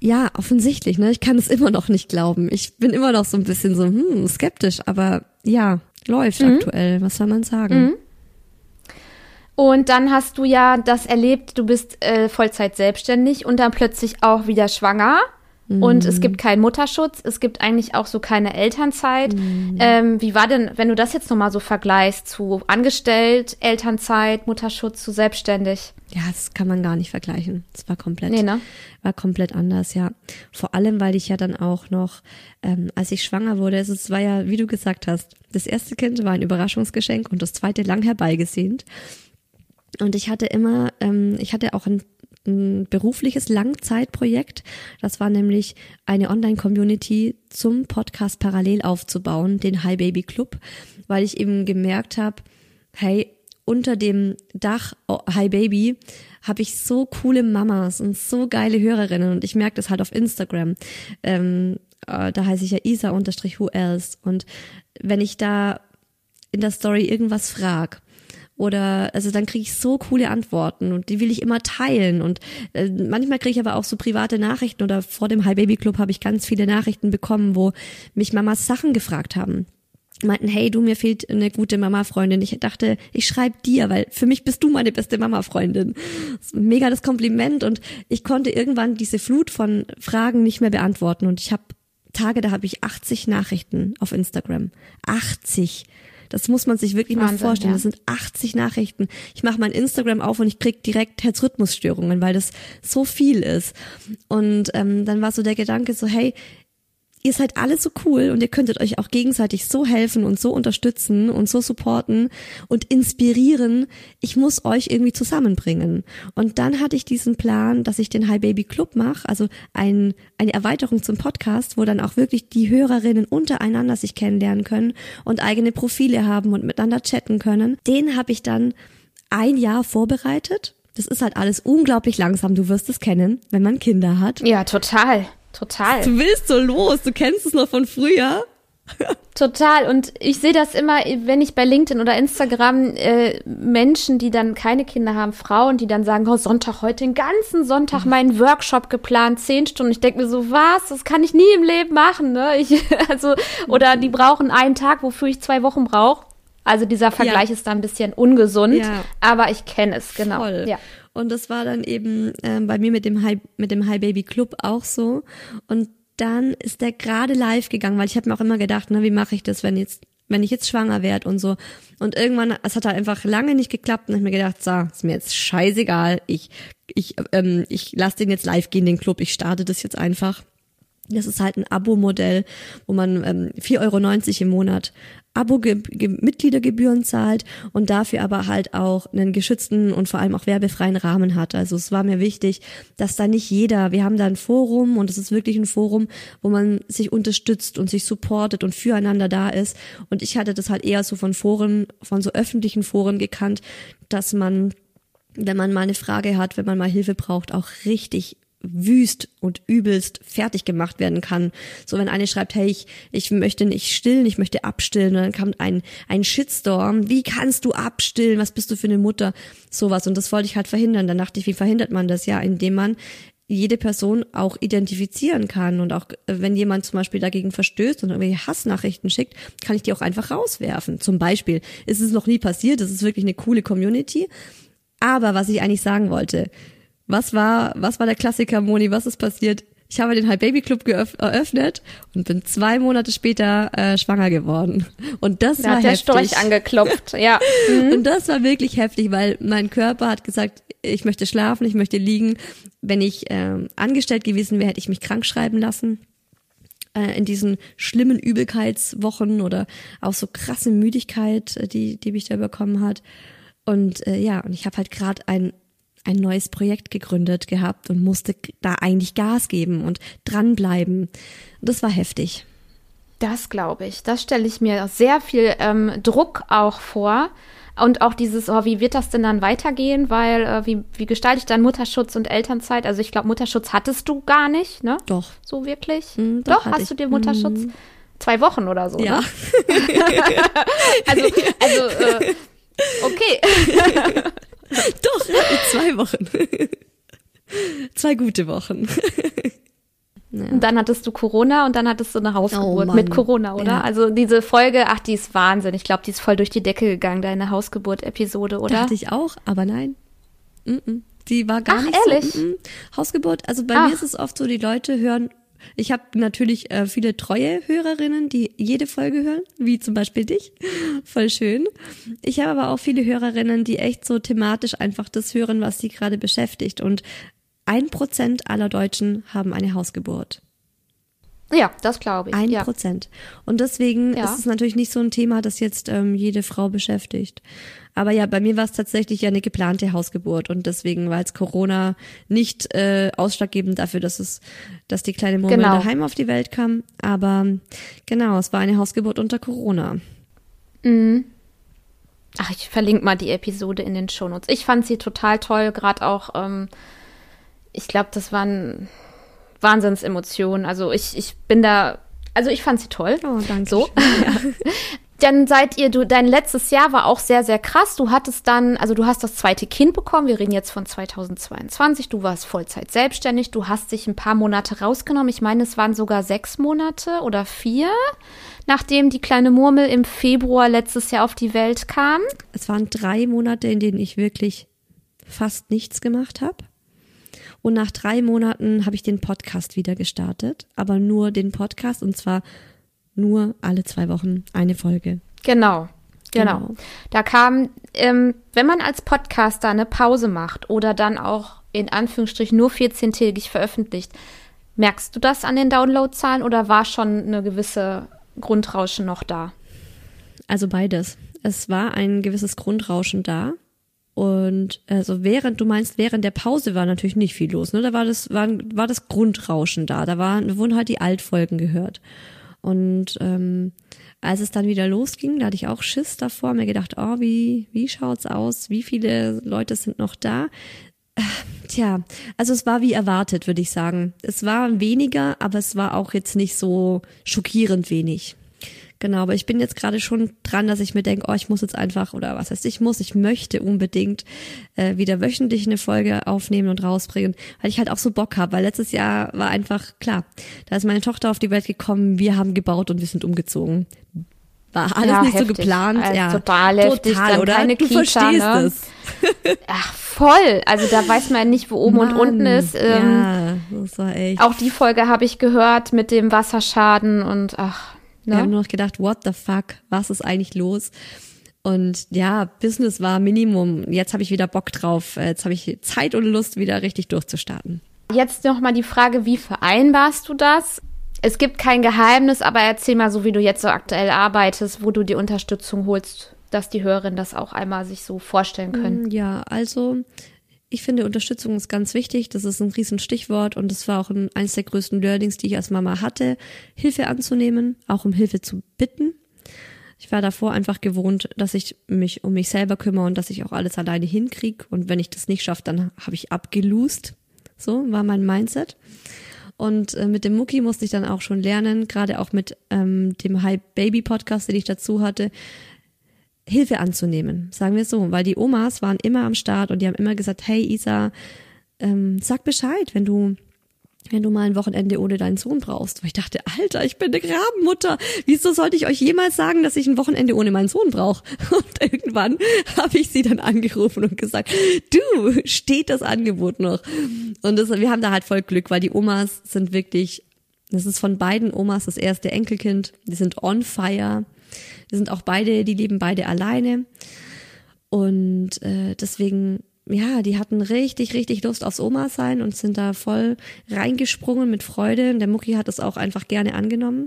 Ja, offensichtlich, ne? Ich kann es immer noch nicht glauben. Ich bin immer noch so ein bisschen so, hm, skeptisch, aber ja, läuft aktuell, was soll man sagen? Und dann hast du ja das erlebt, du bist äh, Vollzeit selbstständig und dann plötzlich auch wieder schwanger. Und es gibt keinen Mutterschutz, es gibt eigentlich auch so keine Elternzeit. Ähm, wie war denn, wenn du das jetzt nochmal so vergleichst zu angestellt, Elternzeit, Mutterschutz zu selbstständig? Ja, das kann man gar nicht vergleichen. Das war komplett, Nee, ne? war komplett anders, ja. Vor allem, weil ich ja dann auch noch, ähm, als ich schwanger wurde, also es war ja, wie du gesagt hast, das erste Kind war ein Überraschungsgeschenk und das zweite lang herbeigesehnt. Und ich hatte immer, ähm, ich hatte auch ein, ein berufliches Langzeitprojekt. Das war nämlich eine Online-Community zum Podcast parallel aufzubauen, den Hi Baby Club, weil ich eben gemerkt habe, hey, unter dem Dach oh, Hi Baby habe ich so coole Mamas und so geile Hörerinnen und ich merke das halt auf Instagram. Ähm, äh, da heiße ich ja Isa unterstrich who else und wenn ich da in der Story irgendwas frag oder also dann kriege ich so coole Antworten und die will ich immer teilen und äh, manchmal kriege ich aber auch so private Nachrichten oder vor dem Hi Baby Club habe ich ganz viele Nachrichten bekommen, wo mich Mamas Sachen gefragt haben meinten, hey, du, mir fehlt eine gute Mama-Freundin. Ich dachte, ich schreibe dir, weil für mich bist du meine beste Mama-Freundin. Das ist Mega das Kompliment und ich konnte irgendwann diese Flut von Fragen nicht mehr beantworten und ich habe Tage, da habe ich 80 Nachrichten auf Instagram. 80. Das muss man sich wirklich mal Wahnsinn, vorstellen. ja. Das sind 80 Nachrichten. Ich mache mein Instagram auf und ich krieg direkt Herzrhythmusstörungen, weil das so viel ist. Und ähm, dann war so der Gedanke so, hey, ihr seid alle so cool und ihr könntet euch auch gegenseitig so helfen und so unterstützen und so supporten und inspirieren. Ich muss euch irgendwie zusammenbringen. Und dann hatte ich diesen Plan, dass ich den Hi Baby Club mache, also ein, eine Erweiterung zum Podcast, wo dann auch wirklich die Hörerinnen untereinander sich kennenlernen können und eigene Profile haben und miteinander chatten können. Den habe ich dann ein Jahr vorbereitet. Das ist halt alles unglaublich langsam. Du wirst es kennen, wenn man Kinder hat. Ja, total. Total. Du willst so los, du kennst es noch von früher. Total. Und ich sehe das immer, wenn ich bei LinkedIn oder Instagram äh, Menschen, die dann keine Kinder haben, Frauen, die dann sagen, oh, Sonntag, heute den ganzen Sonntag mhm. meinen Workshop geplant, zehn Stunden. Ich denke mir so, was? Das kann ich nie im Leben machen. Ne? Ich, <laughs> also, oder die brauchen einen Tag, wofür ich zwei Wochen brauche. Also dieser Vergleich ja. ist da ein bisschen ungesund, ja. aber ich kenne es, genau. Voll. Ja. Und das war dann eben ähm, bei mir mit dem High, mit dem High Baby Club auch so. Und dann ist der gerade live gegangen, weil ich habe mir auch immer gedacht, na, wie mache ich das, wenn jetzt wenn ich jetzt schwanger werde und so. Und irgendwann, es hat halt einfach lange nicht geklappt und ich mir gedacht, so, ist mir jetzt scheißegal. Ich, ich, ähm, ich lasse den jetzt live gehen, den Club. Ich starte das jetzt einfach. Das ist halt ein Abo-Modell, wo man ähm, 4,90 Euro im Monat Abo-Mitgliedergebühren zahlt und dafür aber halt auch einen geschützten und vor allem auch werbefreien Rahmen hat. Also es war mir wichtig, dass da nicht jeder, wir haben da ein Forum und es ist wirklich ein Forum, wo man sich unterstützt und sich supportet und füreinander da ist. Und ich hatte das halt eher so von Foren, von so öffentlichen Foren gekannt, dass man wenn man mal eine Frage hat, wenn man mal Hilfe braucht, auch richtig wüst und übelst fertig gemacht werden kann. So wenn eine schreibt, hey, ich, ich möchte nicht stillen, ich möchte abstillen, und dann kommt ein, ein Shitstorm, wie kannst du abstillen, was bist du für eine Mutter, sowas. Und das wollte ich halt verhindern. Dann dachte ich, wie verhindert man das? Ja, indem man jede Person auch identifizieren kann und auch wenn jemand zum Beispiel dagegen verstößt und irgendwelche Hassnachrichten schickt, kann ich die auch einfach rauswerfen. Zum Beispiel ist es noch nie passiert, das ist wirklich eine coole Community. Aber was ich eigentlich sagen wollte, was war, was war der Klassiker, Moni? Was ist passiert? Ich habe den High Baby Club eröffnet und bin zwei Monate später äh, schwanger geworden. Und das da war hat heftig. der Storch angeklopft, ja. <laughs> Mhm. Und das war wirklich heftig, weil mein Körper hat gesagt, ich möchte schlafen, ich möchte liegen. Wenn ich äh, angestellt gewesen wäre, hätte ich mich krank schreiben lassen äh, in diesen schlimmen Übelkeitswochen oder auch so krasse Müdigkeit, äh, die die mich da bekommen hat. Und äh, ja, und ich habe halt gerade ein ein neues Projekt gegründet gehabt und musste da eigentlich Gas geben und dranbleiben. Das war heftig. Das glaube ich. Das stelle ich mir sehr viel ähm, Druck auch vor. Und auch dieses, oh, wie wird das denn dann weitergehen? Weil, äh, wie, wie gestalte ich dann Mutterschutz und Elternzeit? Also ich glaube, Mutterschutz hattest du gar nicht, ne? Doch. So wirklich? Mm, doch, doch hast ich. du dir Mutterschutz? Mm. Zwei Wochen oder so, ja. Ne? <laughs> <laughs> also, also äh, okay. <laughs> <laughs> Doch, zwei Wochen. <laughs> zwei gute Wochen. Ja. Und dann hattest du Corona und dann hattest du eine Hausgeburt oh mit Corona, oder? Ja. Also diese Folge, ach, die ist Wahnsinn. Ich glaube, die ist voll durch die Decke gegangen, deine Hausgeburt-Episode, oder? Dachte ich auch, aber nein. Mm -mm. Die war gar ach, nicht ehrlich? so. Mm Hausgeburt, also bei ach. mir ist es oft so, die Leute hören ich habe natürlich äh, viele treue Hörerinnen, die jede Folge hören, wie zum Beispiel dich. <laughs> Voll schön. Ich habe aber auch viele Hörerinnen, die echt so thematisch einfach das hören, was sie gerade beschäftigt. Und ein Prozent aller Deutschen haben eine Hausgeburt. Ja, das glaube ich. Ein ja. Prozent. Und deswegen Ja. ist es natürlich nicht so ein Thema, das jetzt ähm, jede Frau beschäftigt. Aber ja, bei mir war es tatsächlich ja eine geplante Hausgeburt und deswegen war jetzt Corona nicht äh, ausschlaggebend dafür, dass es, dass die kleine Murmel Genau. daheim auf die Welt kam. Aber genau, es war eine Hausgeburt unter Corona. Mhm. Ach, ich verlinke mal die Episode in den Shownotes. Ich fand sie total toll, gerade auch, ähm, ich glaube, das waren Wahnsinnsemotionen. Also ich, ich bin da, also ich fand sie toll. Oh, danke. So. Ja. <laughs> <laughs> Dann seid ihr, du, dein letztes Jahr war auch sehr, sehr krass. Du hattest dann, also du hast das zweite Kind bekommen. Wir reden jetzt von 2022. Du warst Vollzeit selbstständig. Du hast dich ein paar Monate rausgenommen. Ich meine, es waren sogar sechs Monate oder vier, nachdem die kleine Murmel im Februar letztes Jahr auf die Welt kam. Es waren drei Monate, in denen ich wirklich fast nichts gemacht habe. Und nach drei Monaten habe ich den Podcast wieder gestartet, aber nur den Podcast und zwar nur alle zwei Wochen eine Folge. Genau. Genau. Genau. Da kam, ähm, wenn man als Podcaster eine Pause macht oder dann auch in Anführungsstrichen nur 14-tägig veröffentlicht, Merkst du das an den Downloadzahlen oder war schon eine gewisse Grundrauschen noch da? Also beides. Es war ein gewisses Grundrauschen da. Und also während, du meinst, während der Pause war natürlich nicht viel los, ne? Da war das, war, war das Grundrauschen da. Da waren, wurden halt die Altfolgen gehört. Und ähm, als es dann wieder losging, da hatte ich auch Schiss davor, mir gedacht, oh, wie, wie schaut's aus? Wie viele Leute sind noch da? Äh, tja, also es war wie erwartet, würde ich sagen. Es war weniger, aber es war auch jetzt nicht so schockierend wenig. Genau, aber ich bin jetzt gerade schon dran, dass ich mir denke, oh, ich muss jetzt einfach, oder was heißt ich muss, ich möchte unbedingt äh, wieder wöchentlich eine Folge aufnehmen und rausbringen, weil ich halt auch so Bock habe, weil letztes Jahr war einfach, klar, da ist meine Tochter auf die Welt gekommen, wir haben gebaut und wir sind umgezogen. War alles ja, nicht heftig. so geplant. Also ja, total heftig. Total, oder? Keine du Kita, verstehst ne? es. <laughs> Ach, voll. Also da weiß man nicht, wo oben Mann, und unten ist. Ähm, ja, das war echt. Auch die Folge habe ich gehört mit dem Wasserschaden und ach, Ne? Wir haben nur noch gedacht, what the fuck, was ist eigentlich los? Und ja, Business war Minimum. Jetzt habe ich wieder Bock drauf. Jetzt habe ich Zeit und Lust, wieder richtig durchzustarten. Jetzt noch mal die Frage, wie vereinbarst du das? Es gibt kein Geheimnis, aber erzähl mal so, wie du jetzt so aktuell arbeitest, wo du die Unterstützung holst, dass die Hörerinnen das auch einmal sich so vorstellen können. Ja, also ich finde, Unterstützung ist ganz wichtig. Das ist ein Riesenstichwort und das war auch ein, eines der größten Learnings, die ich als Mama hatte, Hilfe anzunehmen, auch um Hilfe zu bitten. Ich war davor einfach gewohnt, dass ich mich um mich selber kümmere und dass ich auch alles alleine hinkriege. Und wenn ich das nicht schaffe, dann habe ich abgelost. So war mein Mindset. Und äh, mit dem Mucki musste ich dann auch schon lernen, gerade auch mit ähm, dem High Baby Podcast, den ich dazu hatte, Hilfe anzunehmen, sagen wir so, weil die Omas waren immer am Start und die haben immer gesagt, hey Isa, ähm, sag Bescheid, wenn du wenn du mal ein Wochenende ohne deinen Sohn brauchst. Weil ich dachte, Alter, ich bin eine Grabenmutter. Wieso sollte ich euch jemals sagen, dass ich ein Wochenende ohne meinen Sohn brauche? <laughs> Und irgendwann habe ich sie dann angerufen und gesagt, du, steht das Angebot noch? Und das, wir haben da halt voll Glück, weil die Omas sind wirklich, das ist von beiden Omas das erste Enkelkind. Die sind on fire. Wir sind auch beide, die leben beide alleine. Und äh, deswegen, ja, die hatten richtig, richtig Lust aufs Oma sein und sind da voll reingesprungen mit Freude. Und der Mucki hat das auch einfach gerne angenommen.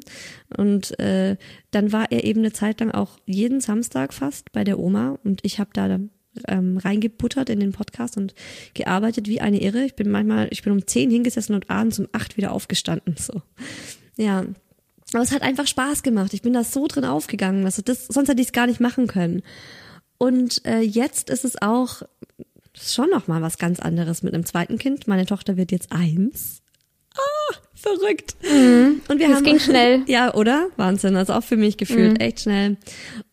Und äh, dann war er eben eine Zeit lang auch jeden Samstag fast bei der Oma und ich habe da ähm, reingebuttert in den Podcast und gearbeitet wie eine Irre. Ich bin manchmal, ich bin um zehn hingesessen und abends um acht wieder aufgestanden. So. Ja, aber es hat einfach Spaß gemacht. Ich bin da so drin aufgegangen. Also das, sonst hätte ich es gar nicht machen können. Und äh, jetzt ist es auch schon noch mal was ganz anderes mit einem zweiten Kind. Meine Tochter wird jetzt eins. Ah, verrückt. Mhm. Und wir das haben ging schnell. <laughs> Ja, oder? Wahnsinn. Also auch für mich gefühlt Mhm. echt schnell.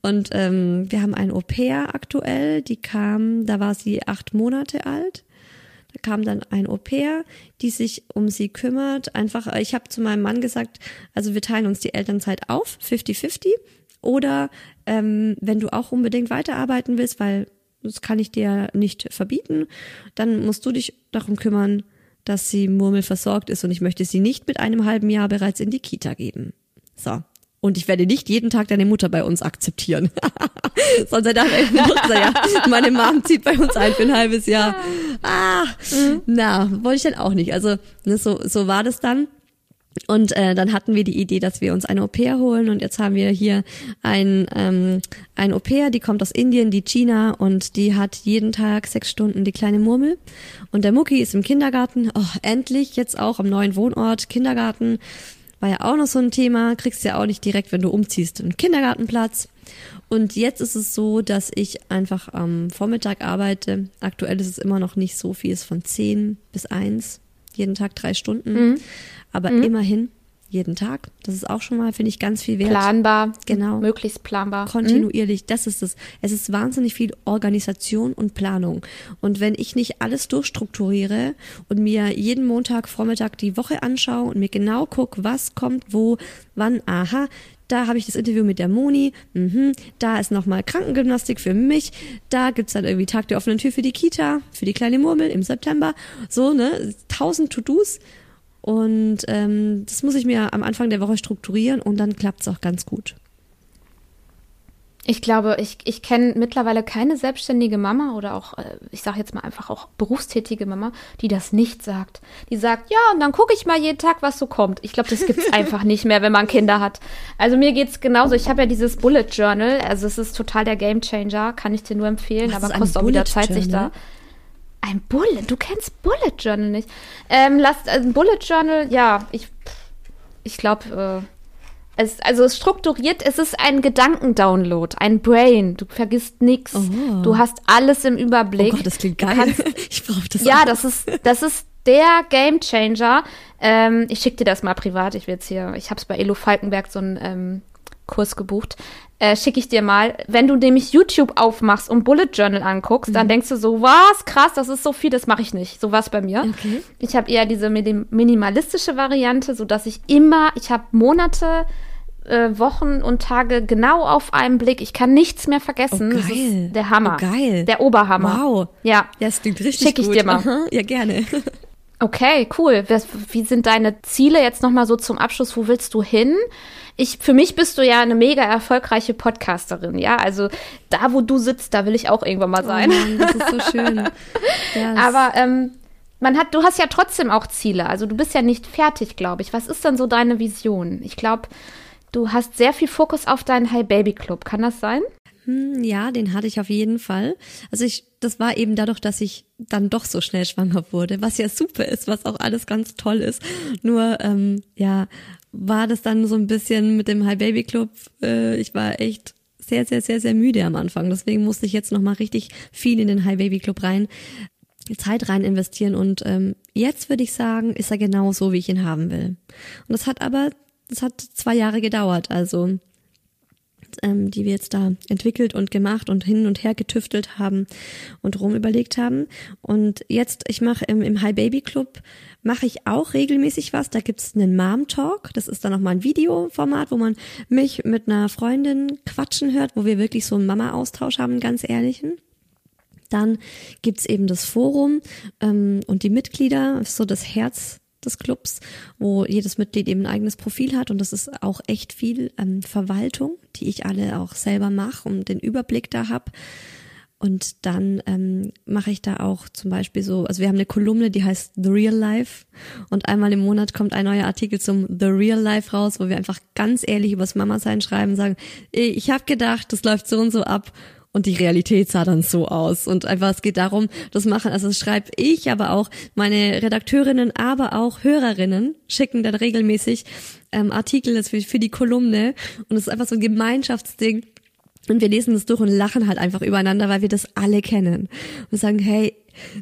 Und ähm, wir haben ein Au-pair aktuell. Die kam, da war sie acht Monate alt. Kam dann ein Au-pair, die sich um sie kümmert. Einfach, äh, ich habe zu meinem Mann gesagt, also wir teilen uns die Elternzeit auf, 50-50. Oder ähm, wenn du auch unbedingt weiterarbeiten willst, weil das kann ich dir nicht verbieten, dann musst du dich darum kümmern, dass sie murmelversorgt ist und ich möchte sie nicht mit einem halben Jahr bereits in die Kita geben. So. Und ich werde nicht jeden Tag deine Mutter bei uns akzeptieren. Sonst er dachte ja, meine Mom zieht bei uns ein für ein halbes Jahr. Ah, na, wollte ich dann auch nicht. Also ne, so, so war das dann. Und äh, dann hatten wir die Idee, dass wir uns eine Au-pair holen und jetzt haben wir hier ein, ähm, ein Au-pair, die kommt aus Indien, die China und die hat jeden Tag sechs Stunden die kleine Murmel und der Mucki ist im Kindergarten, oh, endlich jetzt auch am neuen Wohnort, Kindergarten, war ja auch noch so ein Thema, kriegst ja auch nicht direkt, wenn du umziehst, einen Kindergartenplatz. Und jetzt ist es so, dass ich einfach am Vormittag arbeite. Aktuell ist es immer noch nicht so viel, es ist von 10 bis 1, jeden Tag drei Stunden. Mhm. Aber Mhm. immerhin jeden Tag. Das ist auch schon mal, finde ich, ganz viel wert. Planbar. Genau. Möglichst planbar. Mhm. Kontinuierlich, das ist es. Es ist wahnsinnig viel Organisation und Planung. Und wenn ich nicht alles durchstrukturiere und mir jeden Montag Vormittag die Woche anschaue und mir genau gucke, was kommt wo, wann, aha, da habe ich das Interview mit der Moni, mhm, da ist nochmal Krankengymnastik für mich, da gibt's dann irgendwie Tag der offenen Tür für die Kita, für die kleine Murmel im September, so, ne, tausend To-Dos und ähm, das muss ich mir am Anfang der Woche strukturieren und dann klappt's auch ganz gut. Ich glaube, ich, ich kenne mittlerweile keine selbstständige Mama oder auch, äh, ich sage jetzt mal einfach auch berufstätige Mama, die das nicht sagt. Die sagt, ja, und dann gucke ich mal jeden Tag, was so kommt. Ich glaube, das gibt's <laughs> einfach nicht mehr, wenn man Kinder hat. Also mir geht's genauso. Ich habe ja dieses Bullet Journal, also es ist total der Game Changer, kann ich dir nur empfehlen, Was aber kostet auch wieder Zeit, sich da. Ein Bullet, du kennst Bullet Journal nicht. Ähm, lass, also ein Bullet Journal, ja, ich, ich glaube, äh, es, also es strukturiert, es ist ein Gedankendownload, ein Brain. Du vergisst nichts. Oh. Du hast alles im Oh Überblick. Gott, das klingt geil. kannst- <laughs> ich brauche das ja, auch. das ist, das ist der Game Changer. Ähm, ich schicke dir das mal privat. Ich will jetzt hier, ich habe es bei Elo Falkenberg so einen ähm, Kurs gebucht. Äh, schicke ich dir mal. Wenn du nämlich YouTube aufmachst und Bullet Journal anguckst, Mhm. dann denkst du so, was krass, das ist so viel, das mache ich nicht. So was bei mir. Okay. Ich habe eher diese minim- minimalistische Variante, so dass ich immer, ich habe Monate, äh, Wochen und Tage genau auf einen Blick. Ich kann nichts mehr vergessen. Oh, Das geil. der Hammer. Oh, geil. Der Oberhammer. Wow. Ja. Ja, es klingt richtig Schick ich gut. dir mal. Aha, Ja, gerne. <laughs> Okay, cool. Wie sind deine Ziele jetzt nochmal so zum Abschluss? Wo willst du hin? Ich, für mich bist du ja eine mega erfolgreiche Podcasterin, ja. Also da, wo du sitzt, da will ich auch irgendwann mal sein. Oh Mann, das ist so <laughs> schön. Das- Aber ähm, man hat, du hast ja trotzdem auch Ziele. Also du bist ja nicht fertig, glaube ich. Was ist denn so deine Vision? Ich glaube, du hast sehr viel Fokus auf deinen Hi Baby Club. Kann das sein? Hm, Ja, den hatte ich auf jeden Fall. Also ich, das war eben dadurch, dass ich dann doch so schnell schwanger wurde, was ja super ist, was auch alles ganz toll ist. Nur, ähm, ja, war das dann so ein bisschen mit dem High Baby Club. Äh, ich war echt sehr, sehr, sehr, sehr müde am Anfang. Deswegen musste ich jetzt noch mal richtig viel in den High Baby Club rein, Zeit rein investieren. Und ähm, jetzt würde ich sagen, ist er genau so, wie ich ihn haben will. Und das hat aber, das hat zwei Jahre gedauert. Also ähm, die wir jetzt da entwickelt und gemacht und hin und her getüftelt haben und rum überlegt haben. Und jetzt, ich mache im, im Hi Baby Club, mache ich auch regelmäßig was. Da gibt's einen Mom Talk. Das ist dann nochmal ein Videoformat, wo man mich mit einer Freundin quatschen hört, wo wir wirklich so einen Mama-Austausch haben, ganz ehrlichen. Dann gibt's eben das Forum ähm, und die Mitglieder, so das Herz des Clubs, wo jedes Mitglied eben ein eigenes Profil hat. Und das ist auch echt viel ähm, Verwaltung, die ich alle auch selber mache und den Überblick da hab. Und dann ähm, mache ich da auch zum Beispiel so, also wir haben eine Kolumne, die heißt The Real Life. Und einmal im Monat kommt ein neuer Artikel zum The Real Life raus, wo wir einfach ganz ehrlich übers Mama-Sein schreiben, sagen, "Ey, ich habe gedacht, das läuft so und so ab und die Realität sah dann so aus. Und einfach, es geht darum, das machen, also das schreibe ich, aber auch meine Redakteurinnen, aber auch Hörerinnen schicken dann regelmäßig ähm, Artikel für, für die Kolumne. Und es ist einfach so ein Gemeinschaftsding. Und wir lesen das durch und lachen halt einfach übereinander, weil wir das alle kennen. Und sagen, hey,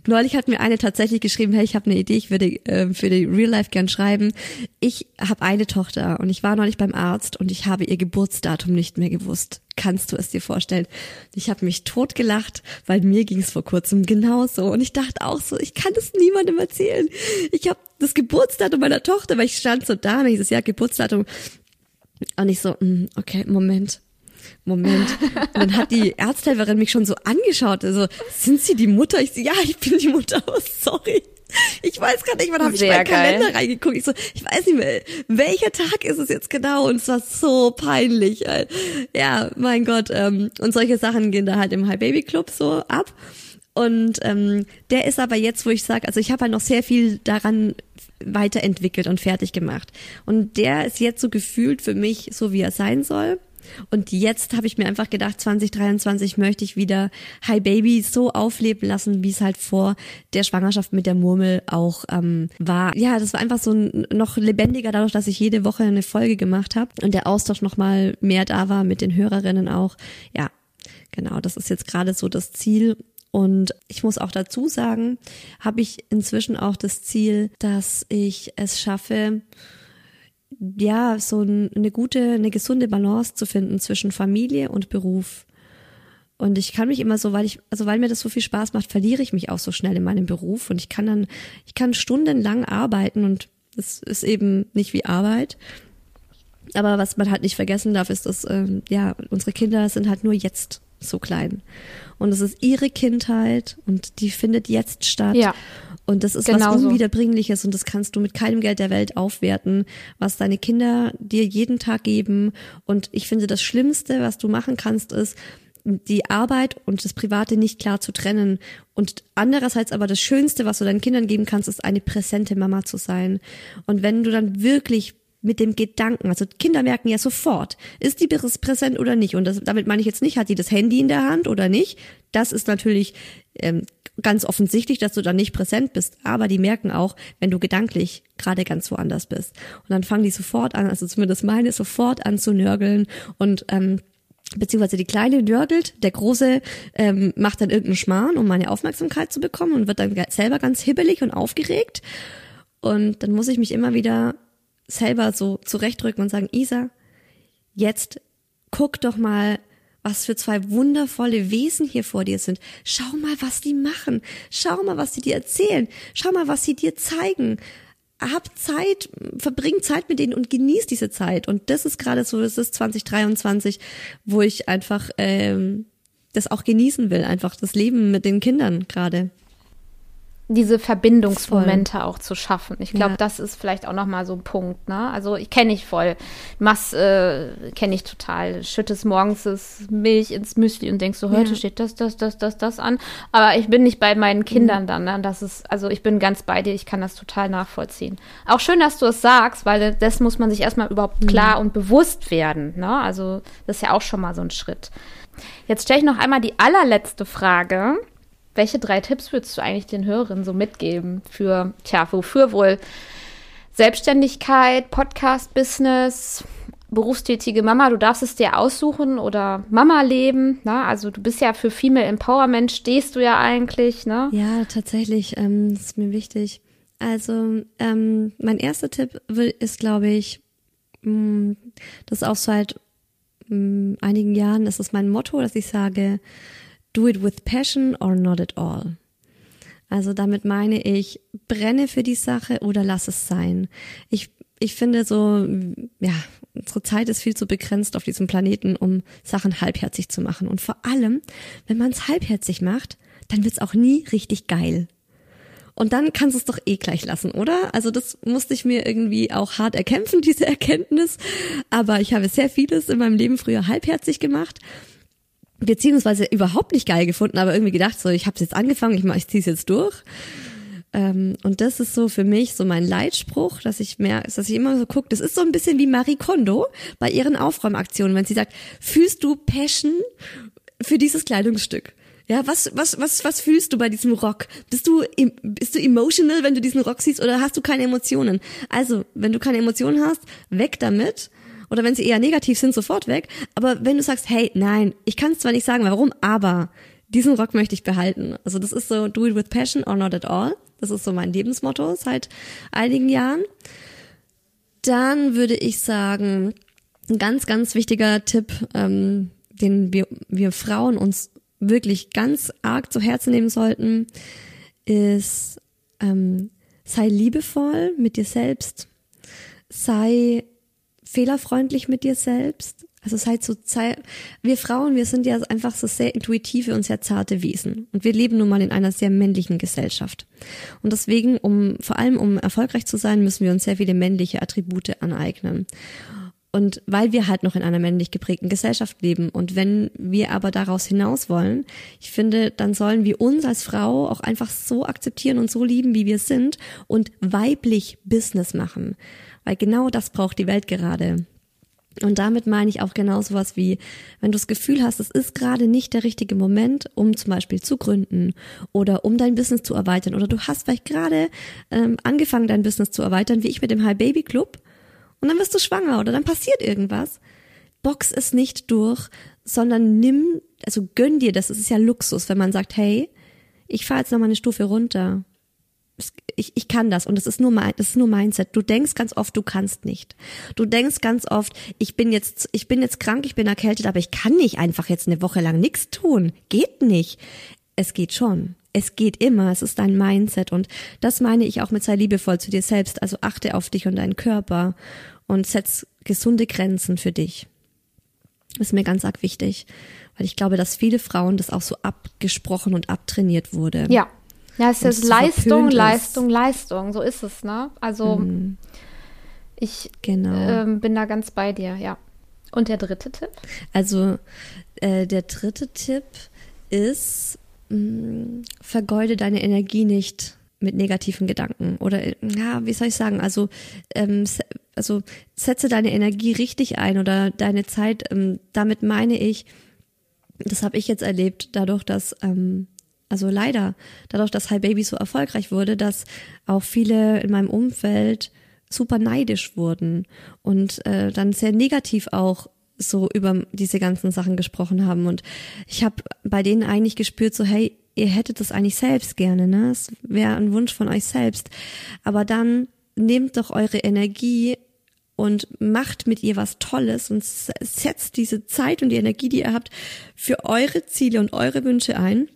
neulich hat mir eine tatsächlich geschrieben, hey, ich habe eine Idee, ich würde äh, für die Real Life gern schreiben. Ich habe eine Tochter und ich war neulich beim Arzt und ich habe ihr Geburtsdatum nicht mehr gewusst. Kannst du es dir vorstellen? Ich habe mich totgelacht, weil mir ging es vor kurzem genauso. Und ich dachte auch so, ich kann das niemandem erzählen. Ich habe das Geburtsdatum meiner Tochter, weil ich stand so da und ich so, ja, Geburtsdatum. Und ich so, mm, okay, Moment. Moment. Und dann hat die Ärzthelferin mich schon so angeschaut. Also, sind Sie die Mutter? Ich so, ja, ich bin die Mutter. Oh, sorry. Ich weiß gar nicht, wann habe ich meinen. Kalender reingeguckt. Ich so, ich weiß nicht mehr, welcher Tag ist es jetzt genau? Und es war so peinlich. äh. Ja, mein Gott. Ähm, und solche Sachen gehen da halt im High Baby Club so ab. Und ähm, der ist aber jetzt, wo ich sage, also ich habe halt noch sehr viel daran weiterentwickelt und fertig gemacht. Und der ist jetzt so gefühlt für mich so, wie er sein soll. Und jetzt habe ich mir einfach gedacht, 2023 möchte ich wieder Hi Baby so aufleben lassen, wie es halt vor der Schwangerschaft mit der Murmel auch ähm, war. Ja, das war einfach so ein, noch lebendiger dadurch, dass ich jede Woche eine Folge gemacht habe und der Austausch noch mal mehr da war mit den Hörerinnen auch. Ja, genau, das ist jetzt gerade so das Ziel. Und ich muss auch dazu sagen, habe ich inzwischen auch das Ziel, dass ich es schaffe, ja, so ein- eine gute, eine gesunde Balance zu finden zwischen Familie und Beruf. Und ich kann mich immer so, weil ich, also weil mir das so viel Spaß macht, verliere ich mich auch so schnell in meinem Beruf und ich kann dann, ich kann stundenlang arbeiten und es ist eben nicht wie Arbeit. Aber was man halt nicht vergessen darf, ist, dass ähm, ja unsere Kinder sind halt nur jetzt so klein. Und es ist ihre Kindheit und die findet jetzt statt. Ja. Und das ist Genau was so. Unwiederbringliches und das kannst du mit keinem Geld der Welt aufwerten, was deine Kinder dir jeden Tag geben. Und ich finde, das Schlimmste, was du machen kannst, ist, die Arbeit und das Private nicht klar zu trennen. Und andererseits aber das Schönste, was du deinen Kindern geben kannst, ist eine präsente Mama zu sein. Und wenn du dann wirklich mit dem Gedanken, also Kinder merken ja sofort, ist die präsent oder nicht. Und das, damit meine ich jetzt nicht, hat die das Handy in der Hand oder nicht. Das ist natürlich ähm, ganz offensichtlich, dass du da nicht präsent bist. Aber die merken auch, wenn du gedanklich gerade ganz woanders bist. Und dann fangen die sofort an, also zumindest meine, sofort an zu nörgeln und ähm, beziehungsweise die Kleine nörgelt, der Große ähm, macht dann irgendeinen Schmarrn, um meine Aufmerksamkeit zu bekommen und wird dann selber ganz hibbelig und aufgeregt. Und dann muss ich mich immer wieder selber so zurechtdrücken und sagen, Isa, jetzt guck doch mal, was für zwei wundervolle Wesen hier vor dir sind. Schau mal, was die machen. Schau mal, was sie dir erzählen. Schau mal, was sie dir zeigen. Hab Zeit, verbring Zeit mit denen und genieß diese Zeit. Und das ist gerade so, das ist 2023, wo ich einfach ähm, das auch genießen will, einfach das Leben mit den Kindern gerade. Diese Verbindungsmomente auch zu schaffen. Ich glaube, Ja. das ist vielleicht auch noch mal so ein Punkt. Ne? Also ich kenne ich voll. Machst, äh, kenne ich total. Schüttest morgens das Milch ins Müsli und denkst so, heute Ja. steht das, das, das, das, das an. Aber ich bin nicht bei meinen Kindern dann. Ne? Das ist, also ich bin ganz bei dir. Ich kann das total nachvollziehen. Auch schön, dass du es sagst, weil das muss man sich erstmal überhaupt klar und bewusst werden. Ne? Also das ist ja auch schon mal so ein Schritt. Jetzt stelle ich noch einmal die allerletzte Frage. Welche drei Tipps würdest du eigentlich den Hörerinnen so mitgeben für, tja, wofür wohl Selbstständigkeit, Podcast-Business, berufstätige Mama, du darfst es dir aussuchen oder Mama leben, ne? Also du bist ja für Female Empowerment, stehst du ja eigentlich, ne? Ja, tatsächlich, ähm, das ist mir wichtig. Also, ähm, mein erster Tipp ist, glaube ich, mh, das ist auch seit mh, einigen Jahren, das ist mein Motto, dass ich sage, do it with passion or not at all. Also damit meine ich, brenne für die Sache oder lass es sein. Ich, ich finde so, ja, unsere Zeit ist viel zu begrenzt auf diesem Planeten, um Sachen halbherzig zu machen. Und vor allem, wenn man es halbherzig macht, dann wird's auch nie richtig geil. Und dann kannst du es doch eh gleich lassen, oder? Also das musste ich mir irgendwie auch hart erkämpfen, <laughs> diese Erkenntnis. Aber ich habe sehr vieles in meinem Leben früher halbherzig gemacht beziehungsweise überhaupt nicht geil gefunden, aber irgendwie gedacht, so ich habe es jetzt angefangen, ich, mach- ich ziehe es jetzt durch. Ähm, und das ist so für mich so mein Leitspruch, dass ich mehr, dass ich immer so gucke, das ist so ein bisschen wie Marie Kondo bei ihren Aufräumaktionen, wenn sie sagt, fühlst du Passion für dieses Kleidungsstück? Ja, was, was, was, was fühlst du bei diesem Rock? Bist du, bist du emotional, wenn du diesen Rock siehst, oder hast du keine Emotionen? Also, wenn du keine Emotionen hast, weg damit. Oder wenn sie eher negativ sind, sofort weg. Aber wenn du sagst, hey, nein, ich kann es zwar nicht sagen, warum, aber diesen Rock möchte ich behalten. Also das ist so, do it with passion or not at all. Das ist so mein Lebensmotto seit einigen Jahren. Dann würde ich sagen, ein ganz, ganz wichtiger Tipp, ähm, den wir, wir Frauen uns wirklich ganz arg zu Herzen nehmen sollten, ist, ähm, sei liebevoll mit dir selbst, sei fehlerfreundlich mit dir selbst. Also sei zu sei, wir Frauen, wir sind ja einfach so sehr intuitive und sehr zarte Wesen. Und wir leben nun mal in einer sehr männlichen Gesellschaft. Und deswegen, um, vor allem um erfolgreich zu sein, müssen wir uns sehr viele männliche Attribute aneignen. Und weil wir halt noch in einer männlich geprägten Gesellschaft leben und wenn wir aber daraus hinaus wollen, ich finde, dann sollen wir uns als Frau auch einfach so akzeptieren und so lieben, wie wir sind und weiblich Business machen. Weil genau das braucht die Welt gerade. Und damit meine ich auch genau sowas wie, wenn du das Gefühl hast, es ist gerade nicht der richtige Moment, um zum Beispiel zu gründen oder um dein Business zu erweitern oder du hast vielleicht gerade ähm, angefangen, dein Business zu erweitern, wie ich mit dem High Baby Club und dann wirst du schwanger oder dann passiert irgendwas. Box es nicht durch, sondern nimm, also gönn dir das. Es ist ja Luxus, wenn man sagt, hey, ich fahre jetzt noch mal eine Stufe runter. Ich, ich kann das und das ist nur mein, das ist nur Mindset. Du denkst ganz oft, du kannst nicht. Du denkst ganz oft, ich bin jetzt, ich bin jetzt krank, ich bin erkältet, aber ich kann nicht einfach jetzt eine Woche lang nichts tun. Geht nicht. Es geht schon. Es geht immer. Es ist dein Mindset und das meine ich auch mit sei liebevoll zu dir selbst. Also achte auf dich und deinen Körper und setz gesunde Grenzen für dich. ist mir ganz arg wichtig, weil ich glaube, dass viele Frauen das auch so abgesprochen und abtrainiert wurde. Ja. Ja, es ist so Leistung, verpönt ist. Leistung, Leistung. So ist es, ne? Also ich Genau. ähm, bin da ganz bei dir, ja. Und der dritte Tipp? Also äh, der dritte Tipp ist, mh, vergeude deine Energie nicht mit negativen Gedanken oder äh, ja, wie soll ich sagen? Also ähm, also setze deine Energie richtig ein oder deine Zeit. Ähm, damit meine ich, das habe ich jetzt erlebt, dadurch, dass ähm, also leider dadurch, dass Hi Baby so erfolgreich wurde, dass auch viele in meinem Umfeld super neidisch wurden und äh, dann sehr negativ auch so über diese ganzen Sachen gesprochen haben. Und ich habe bei denen eigentlich gespürt so hey ihr hättet das eigentlich selbst gerne ne? Es wäre ein Wunsch von euch selbst. Aber dann nehmt doch eure Energie und macht mit ihr was Tolles und setzt diese Zeit und die Energie, die ihr habt, für eure Ziele und eure Wünsche ein.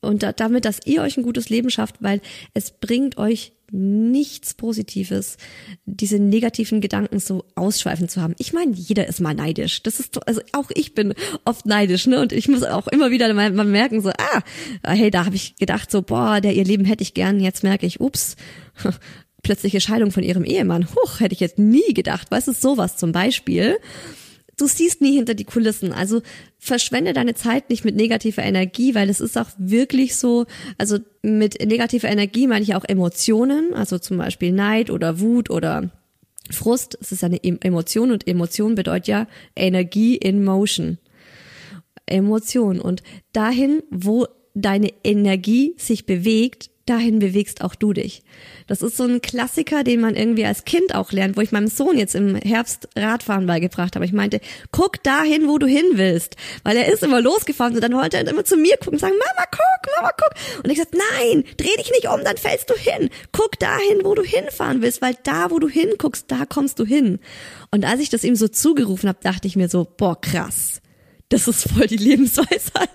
Und da, damit, dass ihr euch ein gutes Leben schafft, weil es bringt euch nichts Positives, diese negativen Gedanken so ausschweifen zu haben. Ich meine, jeder ist mal neidisch. Das ist, also auch ich bin oft neidisch, ne? Und ich muss auch immer wieder mal, mal merken, so, ah, hey, da habe ich gedacht, so, boah, der ihr Leben hätte ich gern. Jetzt merke ich, ups, <laughs> plötzliche Scheidung von ihrem Ehemann. Huch, hätte ich jetzt nie gedacht. Weißt du, sowas zum Beispiel. Du siehst nie hinter die Kulissen. Also verschwende deine Zeit nicht mit negativer Energie, weil es ist auch wirklich so, also mit negativer Energie meine ich auch Emotionen, also zum Beispiel Neid oder Wut oder Frust. Es ist eine Em- Emotion und Emotion bedeutet ja Energie in Motion. Emotion. Und dahin, wo deine Energie sich bewegt, dahin bewegst auch du dich. Das ist so ein Klassiker, den man irgendwie als Kind auch lernt, wo ich meinem Sohn jetzt im Herbst Radfahren beigebracht habe. Ich meinte, guck dahin, wo du hin willst. Weil er ist immer losgefahren und dann wollte er immer zu mir gucken und sagen, Mama, guck, Mama, guck. Und ich sagte, nein, dreh dich nicht um, dann fällst du hin. Guck dahin, wo du hinfahren willst, weil da, wo du hinguckst, da kommst du hin. Und als ich das ihm so zugerufen habe, dachte ich mir so, boah, krass. Das ist voll die Lebensweisheit.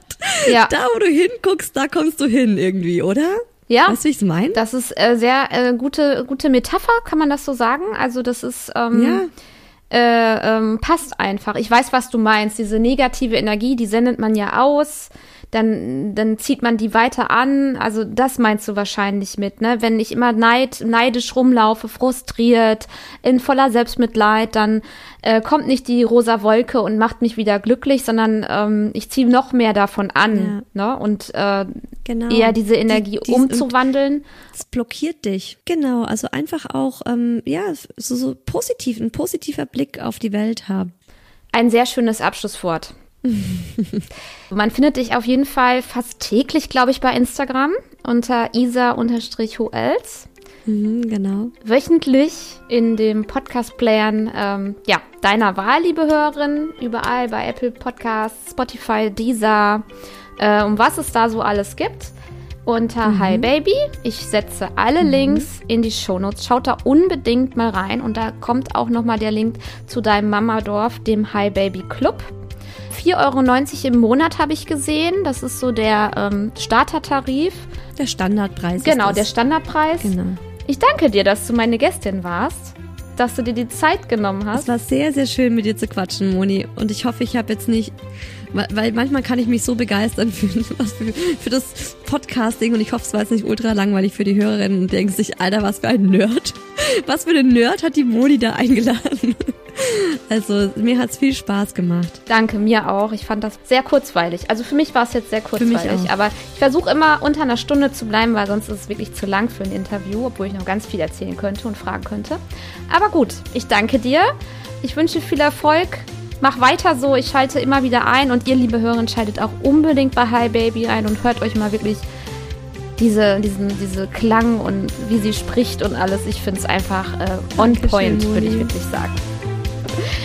Ja. Da, wo du hinguckst, da kommst du hin irgendwie, oder? Ja. Weißt du, wie ich es meine? Das ist äh, sehr äh, gute, gute Metapher, kann man das so sagen? Also das ist ähm, Ja. äh, ähm, passt einfach. Ich weiß, was du meinst. Diese negative Energie, die sendet man ja aus. Dann, dann zieht man die weiter an. Also das meinst du wahrscheinlich mit, ne? Wenn ich immer neid, neidisch rumlaufe, frustriert, in voller Selbstmitleid, dann äh, kommt nicht die rosa Wolke und macht mich wieder glücklich, sondern ähm, ich ziehe noch mehr davon an, ne? Und äh, Genau. eher diese Energie Die- die- umzuwandeln. Es blockiert dich. Genau, also einfach auch, ähm, ja, so, so positiv, ein positiver Blick auf die Welt haben. Ein sehr schönes Abschlusswort. <laughs> Man findet dich auf jeden Fall fast täglich, glaube ich, bei Instagram unter isa-hoels. Mhm, genau. Wöchentlich in dem Podcast-Playern ähm, ja, deiner Wahl, liebe Hörerin, überall bei Apple Podcasts, Spotify, Deezer, äh, um was es da so alles gibt. Unter Hi Baby. Ich setze alle Links in die Shownotes. Schaut da unbedingt mal rein. Und da kommt auch nochmal der Link zu deinem Mamadorf, dem Hi Baby Club. 4,90 Euro im Monat habe ich gesehen. Das ist so der ähm, Startertarif. Der Standardpreis. Genau, der. Standardpreis. Genau. Ich danke dir, dass du meine Gästin warst, dass du dir die Zeit genommen Es hast. war sehr, sehr schön mit dir zu quatschen, Moni. Und ich hoffe, ich habe jetzt nicht, weil- manchmal kann ich mich so begeistern für, für, für das Podcasting und ich hoffe, es war jetzt nicht ultra langweilig für die Hörerinnen und denken sich, Alter, was für ein Nerd. Was für ein Nerd hat die Moni da eingeladen? Also, mir hat's viel Spaß gemacht. Danke, mir auch. Ich fand das sehr kurzweilig. Also für mich war es jetzt sehr kurzweilig. Aber ich versuche immer unter einer Stunde zu bleiben, weil sonst ist es wirklich zu lang für ein Interview, obwohl ich noch ganz viel erzählen könnte und fragen könnte. Aber gut, ich danke dir. Ich wünsche viel Erfolg. Mach weiter so. Ich schalte immer wieder ein. Und ihr, liebe Hörerin, schaltet auch unbedingt bei Hi Baby ein und hört euch mal wirklich diese, diesen, diese Klang und wie sie spricht und alles. Ich finde es einfach äh, on Dankeschön, point, würde ich wirklich sagen.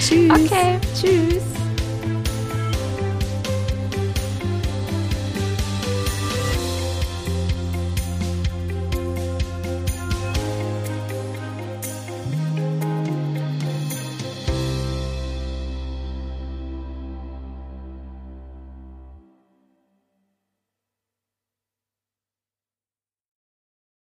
Tschüss. Okay, tschüss.